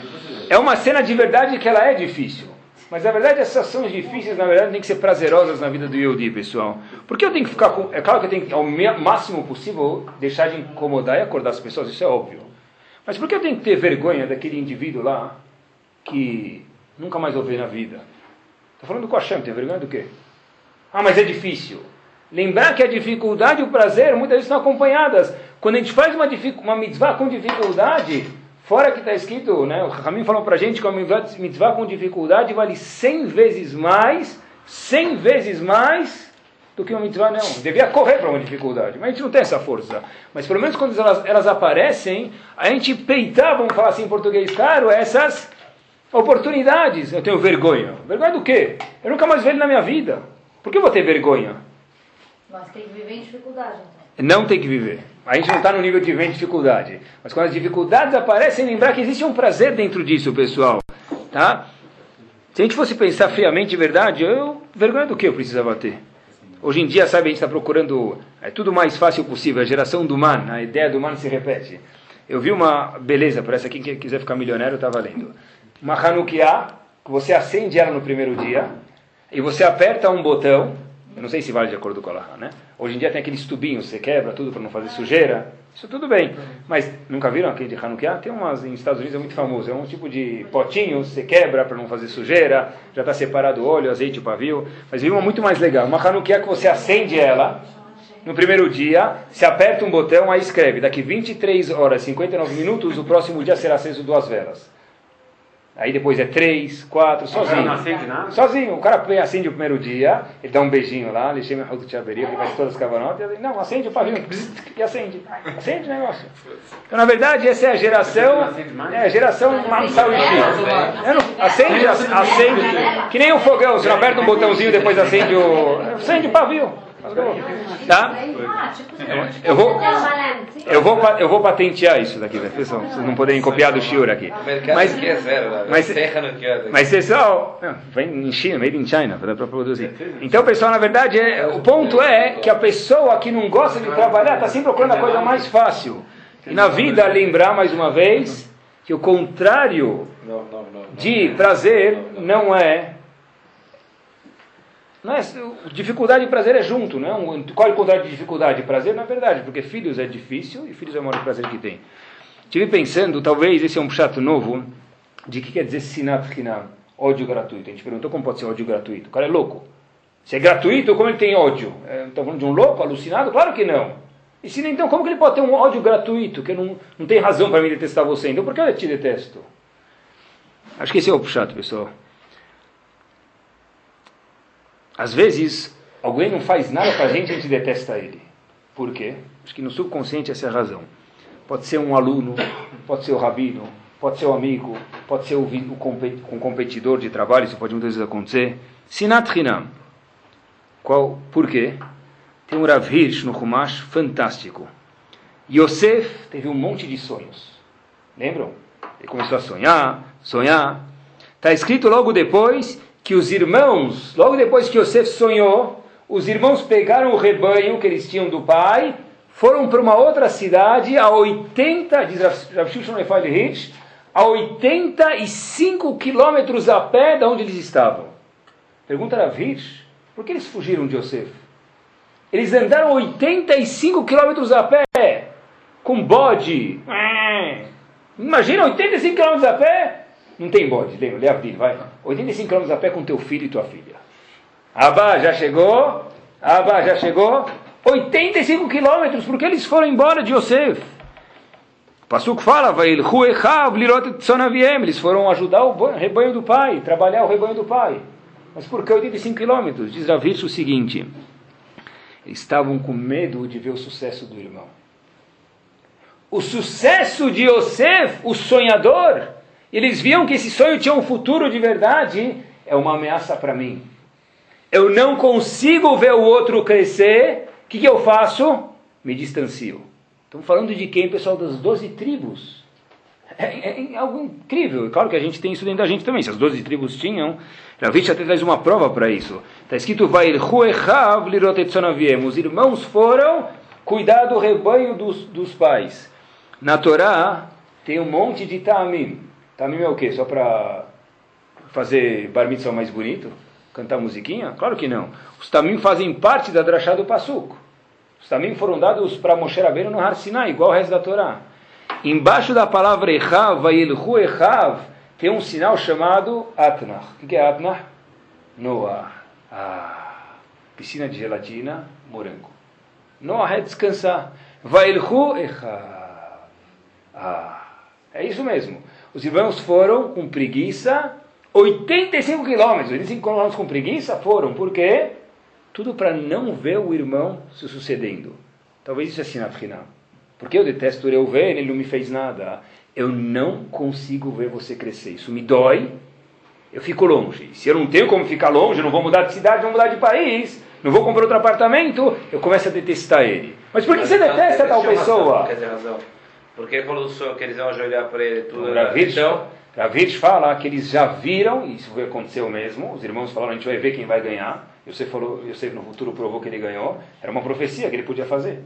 A: É uma cena de verdade que ela é difícil. Mas na verdade essas ações difíceis, na verdade, têm que ser prazerosas na vida do Yodi, pessoal. Porque eu tenho que ficar com. É claro que eu tenho que, ao máximo possível, deixar de incomodar e acordar as pessoas, isso é óbvio. Mas por que eu tenho que ter vergonha daquele indivíduo lá que nunca mais vou ver na vida? Estou falando com a Hashem, tem vergonha do quê? Ah, mas é difícil. Lembrar que a dificuldade e o prazer muitas vezes estão acompanhadas. Quando a gente faz uma, uma mitzvah com dificuldade, fora que está escrito, né, o Ramin falou para a gente que uma mitzvah com dificuldade vale 100 vezes mais, 100 vezes mais do que uma mitzvah não. Devia correr para uma dificuldade, mas a gente não tem essa força. Mas pelo menos quando elas, elas aparecem, a gente peitar, vamos falar assim em português caro, essas oportunidades. Eu tenho vergonha. Vergonha do quê? Eu nunca mais vejo na minha vida. Por que eu vou ter vergonha?
C: Mas tem que viver em dificuldade,
A: então. Não tem que viver. A gente não está no nível de viver em dificuldade. Mas quando as dificuldades aparecem, lembrar que existe um prazer dentro disso, pessoal. Tá? Se a gente fosse pensar friamente de verdade, eu, vergonha do que eu precisava ter? Hoje em dia, sabe, a gente está procurando é tudo mais fácil possível. A geração do man, a ideia do man se repete. Eu vi uma beleza, para essa aqui que quiser ficar milionário, está valendo. Uma Hanukkah, que você acende ela no primeiro dia, e você aperta um botão, eu não sei se vale de acordo com a Laha, né? Hoje em dia tem aqueles tubinhos, você quebra tudo para não fazer sujeira. Isso tudo bem. Mas nunca viram aquele de Hanukkah? Tem umas em Estados Unidos é muito famoso. É um tipo de potinho, você quebra para não fazer sujeira. Já está separado o óleo, azeite, o pavio. Mas vi uma muito mais legal. Uma Hanukkah que você acende ela no primeiro dia, se aperta um botão, aí escreve: daqui 23 horas e 59 minutos, o próximo dia será aceso duas velas. Aí depois é três, quatro, sozinho. Não acende nada? Sozinho. O cara acende o primeiro dia, ele dá um beijinho lá, ele chama o Tchaberia, ele faz todas as cavanotas, ele, não, acende o pavio, e acende. Acende o negócio. Então, na verdade, essa é a geração, é a geração Mamsal e Acende, acende, que nem um fogão, você não aperta um botãozinho e depois acende o, acende o pavio. Tá? Eu vou, eu vou, eu vou patentear isso daqui, né? pessoal. Vocês não poderem copiar do Shiur aqui. Mas, mas, mas pessoal, vem em China, made in China, para produzir. Então, pessoal, na verdade, é, o ponto é que a pessoa que não gosta de trabalhar está sempre procurando a coisa mais fácil. E na vida, lembrar mais uma vez que o contrário de prazer não é não é, dificuldade e prazer é junto, não é? Qual é o contrário de dificuldade e prazer? Na é verdade, porque filhos é difícil e filhos é o maior prazer que tem. Estive pensando, talvez esse é um chato novo, de que quer dizer sinat ódio gratuito. A gente perguntou como pode ser ódio gratuito. O cara é louco. Se é gratuito, como ele tem ódio? É, Estão falando de um louco, alucinado? Claro que não. E se então, como que ele pode ter um ódio gratuito, que não, não tem razão para me detestar você? Então, por que eu te detesto? Acho que esse é o chato, pessoal. Às vezes, alguém não faz nada para a gente e a gente detesta ele. Por quê? Acho que no subconsciente essa é a razão. Pode ser um aluno, pode ser o rabino, pode ser o amigo, pode ser o um competidor de trabalho, isso pode muitas vezes acontecer. Sinat Hinam. Qual, por quê? Tem um Rav Hirsch no Humash fantástico. Yosef teve um monte de sonhos. Lembram? Ele começou a sonhar, sonhar. Está escrito logo depois que os irmãos, logo depois que Yosef sonhou, os irmãos pegaram o rebanho que eles tinham do pai, foram para uma outra cidade a 80, diz Rav Shimshon Hitch, a 85 quilômetros a pé de onde eles estavam. Pergunta Rav Hitch, por que eles fugiram de Yosef? Eles andaram 85 quilômetros a pé, com bode. Imagina 85 quilômetros a pé? Não tem bode, lembra? Leavdil, vai. 85 quilômetros a pé com teu filho e tua filha. Abba já chegou? Abba já chegou? 85 quilômetros, porque eles foram embora de Yosef. Passuco fala, eles foram ajudar o rebanho do pai, trabalhar o rebanho do pai. Mas por que 85 quilômetros? Diz Ravish o seguinte, estavam com medo de ver o sucesso do irmão. O sucesso de Yosef, o sonhador, eles viam que esse sonho tinha um futuro de verdade, é uma ameaça para mim. Eu não consigo ver o outro crescer, o que, que eu faço? Me distancio. Estamos falando de quem, pessoal? Das doze tribos. É, é, é, algo incrível. Claro que a gente tem isso dentro da gente também. Se as doze tribos tinham, Ravitch até traz uma prova para isso. Está escrito, Os irmãos foram cuidar do rebanho dos, dos pais. Na Torá tem um monte de tamim. Tamim é o quê? Só para fazer bar mitzvah mais bonito? Cantar musiquinha? Claro que não. Os tamim fazem parte da drachá do Passuco. Os tamim foram dados para Moshe Rabbeinu no Har Sinai, igual o resto da Torá. Embaixo da palavra Echav, Vayelhu Echav, tem um sinal chamado Atnach. O que é Atnach? Noah. Ah, piscina de gelatina, morango. Noah é descansar. Vayelhu Echav. Ah, é isso mesmo. Os irmãos foram com preguiça 85 quilômetros, 85 quilômetros com preguiça foram, por quê? Tudo para não ver o irmão se sucedendo. Talvez isso é sinat Porque eu detesto eu ver, ele não me fez nada. Eu não consigo ver você crescer. Isso me dói. Eu fico longe. Se eu não tenho como ficar longe, não vou mudar de cidade, não vou mudar de país, não vou comprar outro apartamento, eu começo a detestar ele. Mas por que Mas você então, detesta tal pessoa?
B: Porque ele falou que eles vão ajoelhar para ele tudo.
A: Então, Ravitch fala que eles já viram, e isso aconteceu mesmo, os irmãos falaram, a gente vai ver quem vai ganhar. Você falou, eu sei no futuro provou que ele ganhou. Era uma profecia que ele podia fazer.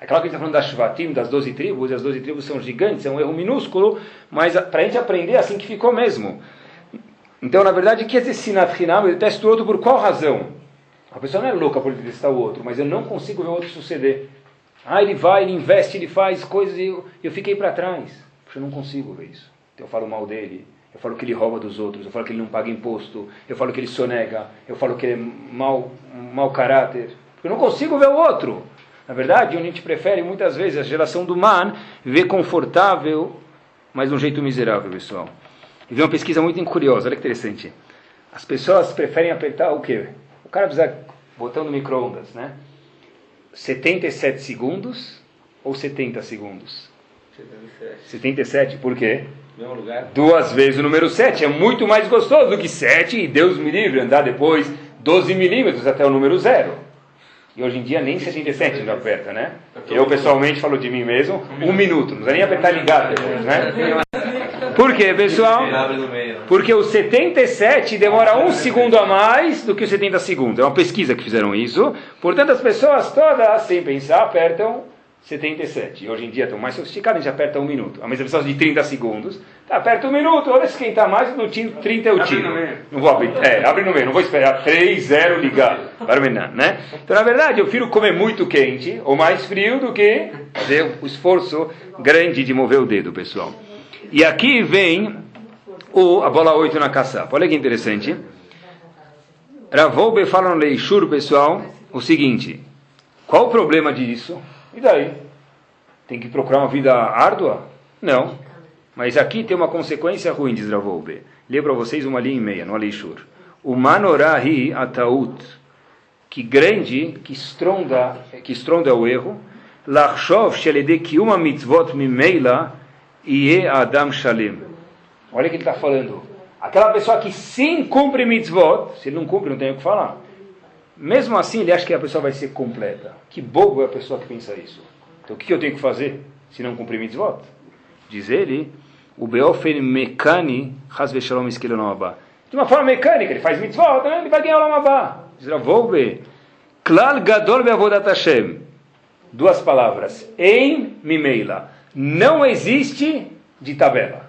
A: É claro que ele está falando das Shvatim, das 12 tribos, e as 12 tribos são gigantes, é um erro minúsculo, mas para a gente aprender é assim que ficou mesmo. Então, na verdade, que esse Sinat Hinam, ele testa o outro por qual razão? A pessoa não é louca por detestar o outro, mas eu não consigo ver o outro suceder. Ah, ele vai, ele investe, ele faz coisas e eu, eu fiquei para trás. Eu não consigo ver isso. Então eu falo mal dele, eu falo que ele rouba dos outros, eu falo que ele não paga imposto, eu falo que ele sonega, eu falo que ele é mau, mau caráter. Porque eu não consigo ver o outro. Na verdade, a gente prefere muitas vezes a geração do man ver confortável, mas de um jeito miserável, pessoal. E vi uma pesquisa muito curiosa, olha que interessante. As pessoas preferem apertar o quê? O cara precisa botando no micro-ondas, né? 77 segundos ou 70 segundos? 77. 77, por quê?
B: Mesmo lugar.
A: Duas vezes o número 7. É muito mais gostoso do que 7, e Deus me livre, andar depois 12 milímetros até o número 0. E hoje em dia nem 77 não aperta, né? Eu pessoalmente falo de mim mesmo, um minuto, não precisa nem apertar ligar depois, né? Por quê, pessoal? Porque o 77 demora um segundo a mais do que o 70 segundos. É uma pesquisa que fizeram isso. Portanto, as pessoas todas, sem pensar, apertam 77. E hoje em dia estão mais sofisticados, a gente aperta um minuto. A mesma pessoa de 30 segundos. Tá, aperta um minuto, olha se quem está mais, no tiro, 30 eu tiro. Não vou abrir, é, abre no meio, não vou esperar 3, 0 ligar. Para né? Então, na verdade, eu prefiro comer muito quente ou mais frio do que fazer o esforço grande de mover o dedo, pessoal. E aqui vem o, a bola 8 na caçapa. Olha que interessante. Ravoube fala no Leishur, pessoal, o seguinte: qual o problema disso? E daí? Tem que procurar uma vida árdua? Não. Mas aqui tem uma consequência ruim, diz Ravolbe. Leio para vocês uma linha e meia, no Aleixur. O manorahi ataut, que grande, que estronda, que estronda o erro, lachshov shelede uma mitzvot mimeila e adam shalim. Olha o que ele está falando. Aquela pessoa que sim cumpre mitzvot, se ele não cumpre, não tem o que falar mesmo assim ele acha que a pessoa vai ser completa. Que bobo é a pessoa que pensa isso. Então o que eu tenho que fazer se não cumprir mitzvot? Diz ele, o Beofen Mekani Hasve Shalom. De uma forma mecânica, ele faz mitzvot, né? ele vai ganhar o Lamabá. Diz Ravoube, Klal Gadol Beavodat Hashem. Duas palavras. Em Mimeila. Não existe de tabela.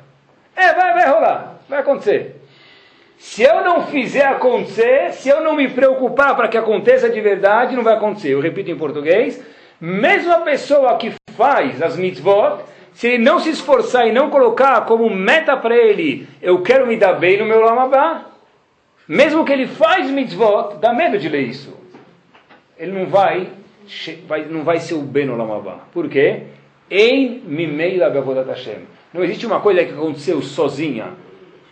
A: É, vai, vai rolar, vai acontecer. Se eu não fizer acontecer, se eu não me preocupar para que aconteça de verdade, não vai acontecer. Eu repito em português, mesmo a pessoa que faz as mitzvot, se ele não se esforçar e não colocar como meta para ele, eu quero me dar bem no meu Lamabá, mesmo que ele faz mitzvot, dá medo de ler isso. Ele não vai, vai não vai ser o bem no Lamabá. Por quê? Em mimei da Hashem. Não existe uma coisa que aconteceu sozinha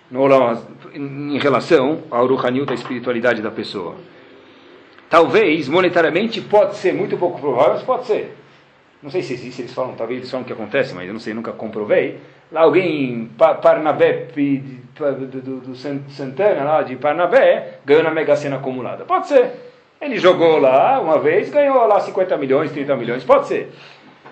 A: no Olam, em relação ao Ruhaniut, a espiritualidade da pessoa. Talvez, monetariamente, pode ser muito pouco provável, mas pode ser. Não sei se existe, eles falam, talvez eles falam que acontece, mas eu não sei, nunca comprovei. Lá alguém Parnabé, do, do, do Santana, lá de Parnabé, ganhou na Mega Sena acumulada. Pode ser. Ele jogou lá uma vez, ganhou lá 50 milhões, 30 milhões, pode ser.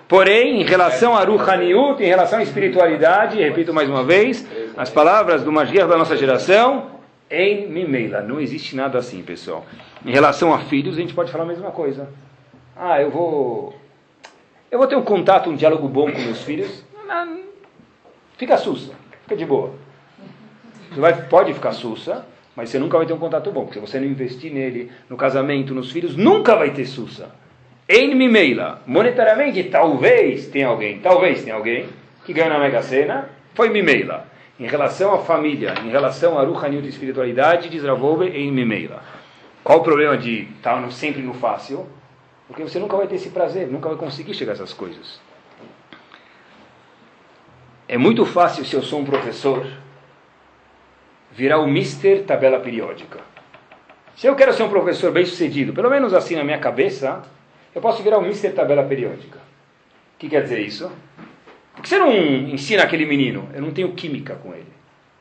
A: Porém, em relação a Ruhaniut, em relação à espiritualidade, repito mais uma vez, as palavras do Magiar da nossa geração, em Mimeila, não existe nada assim, pessoal. Em relação a filhos, a gente pode falar a mesma coisa. Ah, eu vou. Eu vou ter um contato, um diálogo bom com meus filhos. Fica sussa, fica de boa. Você vai, pode ficar sussa, mas você nunca vai ter um contato bom, porque se você não investir nele, no casamento, nos filhos, nunca vai ter sussa. Em Mimeila, monetariamente, talvez tenha alguém, talvez tenha alguém que ganha na Mega Sena, foi Mimeila. Em relação à família, em relação a Ruhanil de espiritualidade, diz em Mimeila. Qual o problema de estar sempre no fácil? Porque você nunca vai ter esse prazer, nunca vai conseguir chegar a essas coisas. É muito fácil, se eu sou um professor, virar o Mister Tabela Periódica. Se eu quero ser um professor bem sucedido, pelo menos assim na minha cabeça, eu posso virar um Mister Tabela Periódica. O que quer dizer isso? Porque você não ensina aquele menino, eu não tenho química com ele.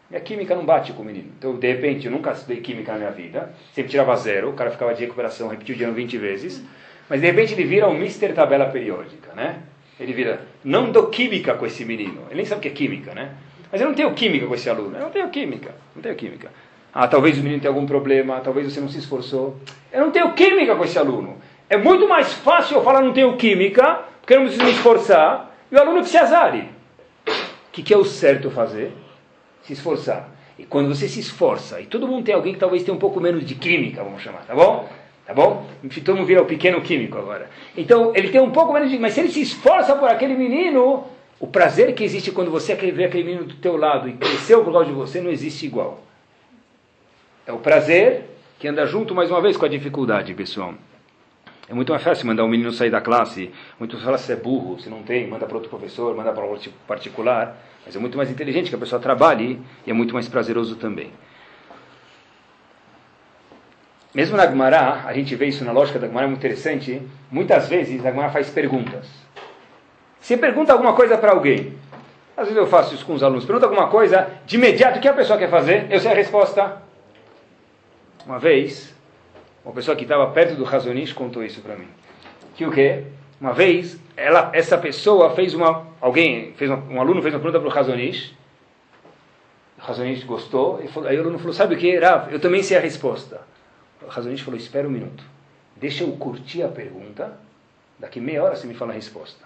A: Minha química não bate com o menino. Então, de repente, eu nunca estudei química na minha vida, sempre tirava zero, o cara ficava de recuperação, repetiu o dia 20 vezes, mas de repente ele vira um Mister Tabela Periódica, né? Ele vira, não dou química com esse menino. Ele nem sabe o que é química, né? Mas eu não tenho química com esse aluno. Eu não tenho química. Não tenho química. Ah, talvez o menino tenha algum problema, talvez você não se esforçou. Eu não tenho química com esse aluno. É muito mais fácil eu falar não tenho química, porque eu não preciso me esforçar, e o aluno que se azare. O que, que é o certo fazer? Se esforçar. E quando você se esforça, e todo mundo tem alguém que talvez tenha um pouco menos de química, vamos chamar, tá bom? Tá bom? Todo mundo vira o pequeno químico agora. Então, ele tem um pouco menos de... Mas se ele se esforça por aquele menino, o prazer que existe quando você vê aquele menino do teu lado e cresceu por causa de você não existe igual. É o prazer que anda junto, mais uma vez, com a dificuldade, pessoal. É muito mais fácil mandar um menino sair da classe, muito mais fácil se é burro, se não tem, manda para outro professor, manda para outro particular, mas é muito mais inteligente que a pessoa trabalhe e é muito mais prazeroso também. Mesmo na Gemara, a gente vê isso na lógica da Gemara, é muito interessante, muitas vezes a Gemara faz perguntas. Você pergunta alguma coisa para alguém, às vezes eu faço isso com os alunos, pergunta alguma coisa, de imediato o que a pessoa quer fazer, eu sei a resposta. Uma vez, uma pessoa que estava perto do Razonish contou isso para mim. Que o quê? Uma vez, ela, essa pessoa fez uma, alguém, fez uma, um aluno fez uma pergunta para o Razonish, o Razonish gostou, e falou, aí o aluno falou, sabe o que, Rav? Eu também sei a resposta. O Razonish falou, espera um minuto, deixa eu curtir a pergunta, daqui meia hora você me fala a resposta.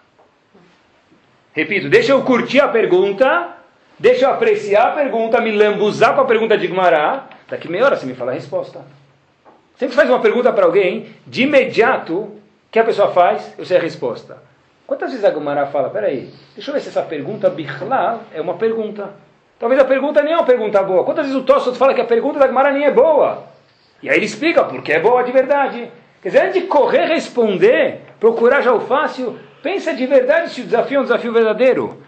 A: Repito, deixa eu curtir a pergunta, deixa eu apreciar a pergunta, me lambuzar com a pergunta de Gmará, daqui meia hora você me fala a resposta. Sempre faz uma pergunta para alguém, de imediato, o que a pessoa faz? Eu sei a resposta. Quantas vezes a Gumara fala, peraí, deixa eu ver se essa pergunta Bichlal é uma pergunta. Talvez a pergunta nem é uma pergunta boa. Quantas vezes o Tosso fala que a pergunta da Gumara nem é boa? E aí ele explica porque é boa de verdade. Quer dizer, antes de correr responder, procurar já o fácil, pensa de verdade se o desafio é um desafio verdadeiro.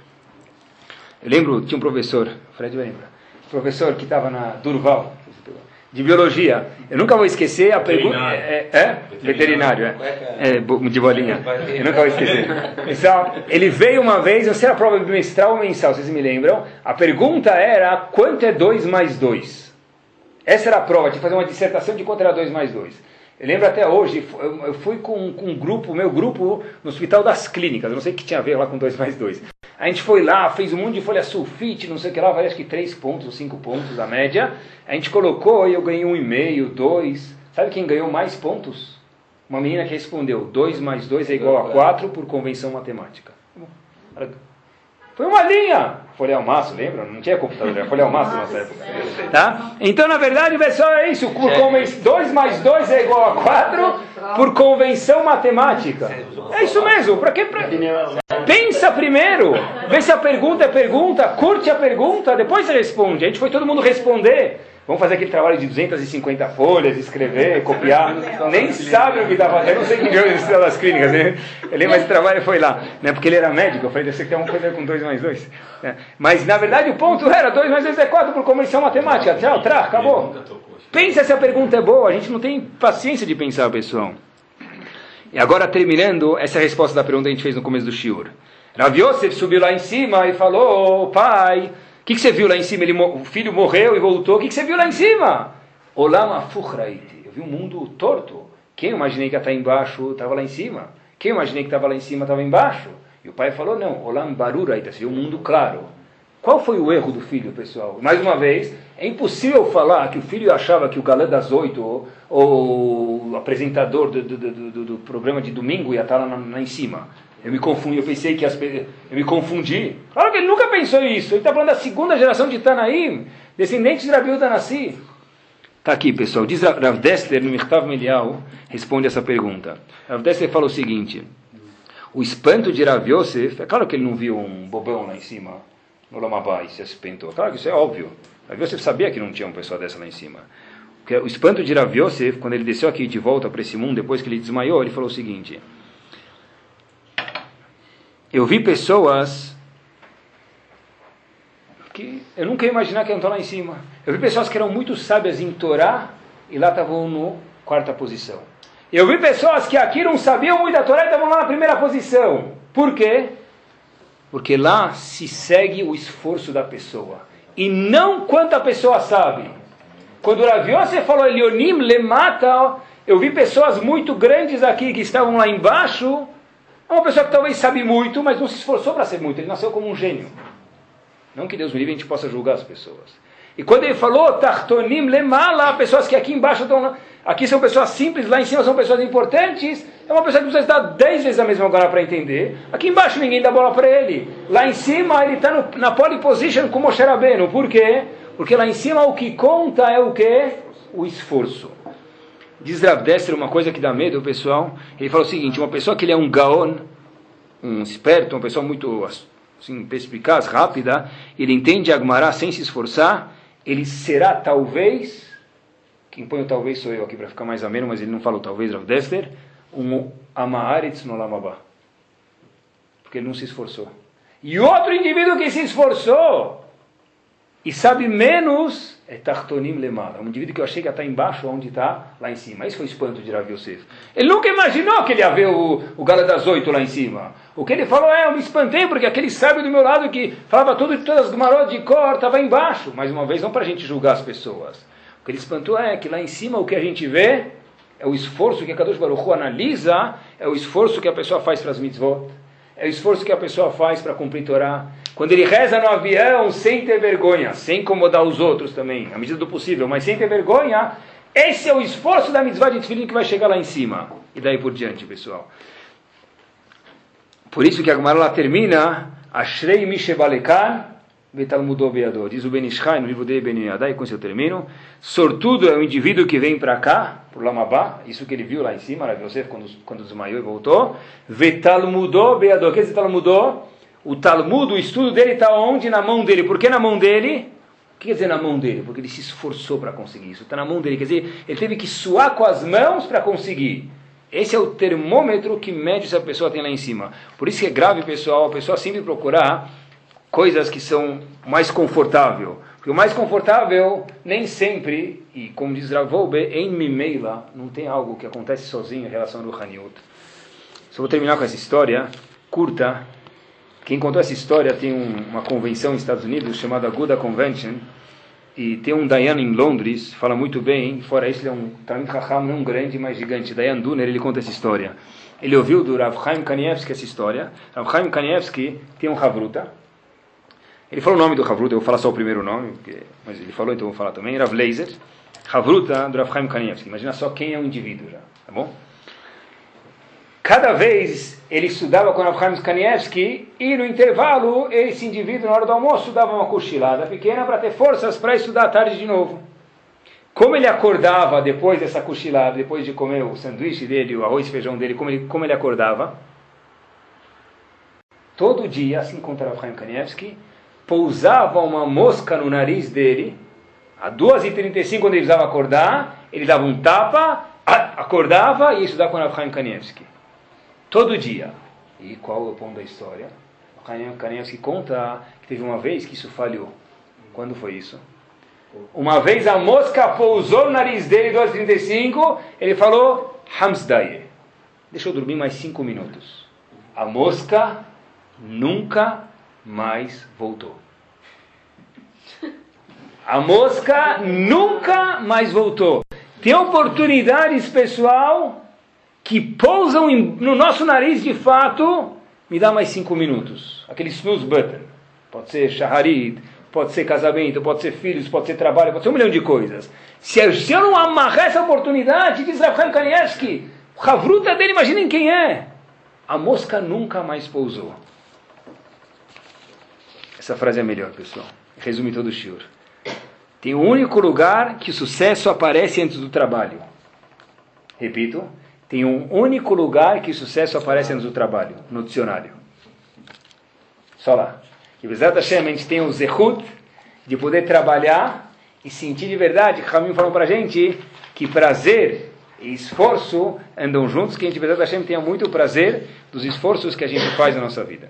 A: Eu lembro, tinha um professor, Fred lembra, professor que estava na Durval, de biologia. Eu nunca vou esquecer a pergunta. É, é? Veterinário, é. é. De bolinha. Eu nunca vou esquecer. Então, ele veio uma vez, não sei a prova bimestral ou mensal, vocês me lembram? A pergunta era: quanto é 2 mais 2? Essa era a prova, tinha que fazer uma dissertação de quanto era 2 mais 2. Eu lembro até hoje, eu fui com, com um grupo, meu grupo, no Hospital das Clínicas, eu não sei o que tinha a ver lá com 2 mais 2. A gente foi lá, fez um monte de folha sulfite, não sei o que lá, vai acho que 3 pontos ou 5 pontos a média. A gente colocou e eu ganhei um e meio, dois. Sabe quem ganhou mais pontos? Uma menina que respondeu, 2 mais 2 é igual a 4 por convenção matemática. Foi uma linha. Folha ao maço, lembra? Não tinha computador, era folha ao maço nessa época. Tá? Então, na verdade, pessoal, é isso. 2 mais 2 é igual a 4 por convenção matemática. É isso mesmo. Para que? Pra... Pensa primeiro. Vê se a pergunta é pergunta, curte a pergunta, depois você responde. A gente foi todo mundo responder. Vamos fazer aquele trabalho de 250 folhas, escrever, copiar. Nem sabe o que está fazendo. Eu não sei quem ganhou o das clínicas. Né? Ele, mas o trabalho foi lá. Né? Porque ele era médico. Eu falei, deve ser que tem uma coisa com 2 mais 2. Né? Mas, na verdade, o ponto era 2 mais 2 é 4 por convenção matemática. Tchau, tra, acabou. Pensa se a pergunta é boa. A gente não tem paciência de pensar, pessoal. E agora, terminando, essa é a resposta da pergunta que a gente fez no começo do Shiur. Rav Yosef subiu lá em cima e falou, pai... O que, que, você viu lá em cima? Ele, o filho morreu e voltou. O que, que você viu lá em cima? Olama fuhraiti. Eu vi um mundo torto. Quem imaginei que estar embaixo estava lá em cima. Quem imaginei que estava lá em cima estava embaixo. E o pai falou, não, Olam baruraita. Você viu um mundo claro. Qual foi o erro do filho, pessoal? Mais uma vez, é impossível falar que o filho achava que o galã das oito ou, o apresentador do, do, do, do, programa de domingo ia estar lá, lá em cima. Eu me confundi, eu pensei que as, eu me confundi. Claro que ele nunca pensou isso. Ele está falando da segunda geração de Tanaim, descendentes de Rabi Udanassi. Está aqui, pessoal. Diz Rav no Mirtav Melial, responde essa pergunta. Rav Dessler fala o seguinte: o espanto de Rav Yosef, é claro que ele não viu um bobão lá em cima, no Lamabá, e se espantou. Claro que isso é óbvio. Rav Yosef sabia que não tinha uma pessoa dessa lá em cima. O espanto de Rav Yosef, quando ele desceu aqui de volta para esse mundo, depois que ele desmaiou, ele falou o seguinte eu vi pessoas que eu nunca ia imaginar que iam estar lá em cima. Eu vi pessoas que eram muito sábias em Torá e lá estavam no quarta posição. Eu vi pessoas que aqui não sabiam muito da Torá e estavam lá na primeira posição. Por quê? Porque lá se segue o esforço da pessoa e não quanto a pessoa sabe. Quando o Rav você falou Elionim lemata, eu vi pessoas muito grandes aqui que estavam lá embaixo é uma pessoa que talvez sabe muito, mas não se esforçou para ser muito. Ele nasceu como um gênio. Não que Deus me livre a gente possa julgar as pessoas. E quando ele falou, Tartonim lemala, pessoas que aqui embaixo estão. Aqui são pessoas simples, lá em cima são pessoas importantes. É uma pessoa que precisa dar dez vezes a mesma bola para entender. Aqui embaixo ninguém dá bola para ele. Lá em cima ele está na pole position com Moshe Rabbeinu. Por quê? Porque lá em cima o que conta é o quê? O esforço. Diz Rav Dessler uma coisa que dá medo, pessoal. Ele fala o seguinte: uma pessoa que ele é um gaon, um esperto, uma pessoa muito assim, perspicaz, rápida, ele entende Agmará sem se esforçar, ele será talvez, quem põe o talvez sou eu aqui para ficar mais ameno, mas ele não fala o talvez, Rav Dessler, um Amaharetz no Lamabá. Porque ele não se esforçou. E outro indivíduo que se esforçou e sabe menos é Tartonim Lemala. Um indivíduo que eu achei que estar embaixo, onde está, lá em cima. Esse foi o espanto de Rav Yosef. Ele nunca imaginou que ele ia ver o, o Gala das Oito lá em cima. O que ele falou é, eu me espantei, porque aquele sábio do meu lado que falava tudo de todas as gumarotas de cor, estava embaixo. Mais uma vez, não para a gente julgar as pessoas. O que ele espantou é que lá em cima o que a gente vê é o esforço que a Kadosh Baruch Hu analisa, é o esforço que a pessoa faz para as mitzvot, é o esforço que a pessoa faz para cumprir Torá, quando ele reza no avião sem ter vergonha, sem incomodar os outros também, à medida do possível, mas sem ter vergonha, esse é o esforço da mitzvah de Tfilin que vai chegar lá em cima. E daí por diante, pessoal. Por isso que a Gemara termina, Ashrei Mishebalekan Betalmudov Beador. Diz o Benishai no livro de Ben Yadai, com isso eu termino. Sortudo é o indivíduo que vem para cá, para o Lamabá, isso que ele viu lá em cima, Rav Yosef, quando, quando desmaiou e voltou. Vetalmudov Beador. O que é esse Talmudô? O Talmud, o estudo dele está onde? Na mão dele. Por que na mão dele? O que quer dizer na mão dele? Porque ele se esforçou para conseguir isso. Está na mão dele. Quer dizer, ele teve que suar com as mãos para conseguir. Esse é o termômetro que mede se a pessoa tem lá em cima. Por isso que é grave, pessoal, a pessoa sempre procurar coisas que são mais confortável. Porque o mais confortável, nem sempre, e como diz Ravoube, em Mimeila, não tem algo que acontece sozinho em relação ao Haniut. Só vou terminar com essa história curta quem contou essa história tem um, uma convenção nos Estados Unidos chamada Aguda Convention, e tem um Dayan em Londres, fala muito bem, fora isso ele é um Talmud Raham, não grande, mas gigante. Dayan Duner, ele conta essa história. Ele ouviu do Rav Chaim Kanievski essa história. Rav Chaim Kanievski tem um Havruta. Ele falou o nome do Havruta, eu vou falar só o primeiro nome, porque, mas ele falou, então eu vou falar também. Rav Leiser, Havruta do Rav Chaim Kanievski. Imagina só quem é o indivíduo já, tá bom? Cada vez ele estudava com Abraham Kanievski e no intervalo esse indivíduo na hora do almoço dava uma cochilada pequena para ter forças para estudar à tarde de novo. Como ele acordava depois dessa cochilada, depois de comer o sanduíche dele, o arroz e feijão dele, como ele, como ele acordava? Todo dia, assim contra Abraham Kanievski, pousava uma mosca no nariz dele, a 2h35 quando ele precisava acordar, ele dava um tapa, acordava e ia estudar com Abraham Kanievski. Todo dia. E qual é o ponto da história? O Kanievski conta que teve uma vez que isso falhou. Quando foi isso? Uma vez a mosca pousou no nariz dele, 2h35, ele falou, Hamsdaye. Deixa eu dormir mais 5 minutos. A mosca nunca mais voltou. A mosca nunca mais voltou. Tem oportunidades, pessoal, que pousam no nosso nariz de fato, me dá mais cinco minutos. Aquele snooze button. Pode ser shaharit, pode ser casamento, pode ser filhos, pode ser trabalho, pode ser um milhão de coisas. Se eu, se eu não amarrar essa oportunidade, diz Rafael Kanievski, o Havruta dele, imaginem quem é. A mosca nunca mais pousou. Essa frase é melhor, pessoal. Resume todo o shiur. Tem um único lugar que o sucesso aparece antes do trabalho. Repito, tem um único lugar que sucesso aparece do trabalho, no dicionário. Só lá. E Bezat Hashem, a gente tem o zehut de poder trabalhar e sentir de verdade, que Ramim falou para a gente, que prazer e esforço andam juntos, que a gente, Bezat Hashem, tenha muito prazer dos esforços que a gente faz na nossa vida.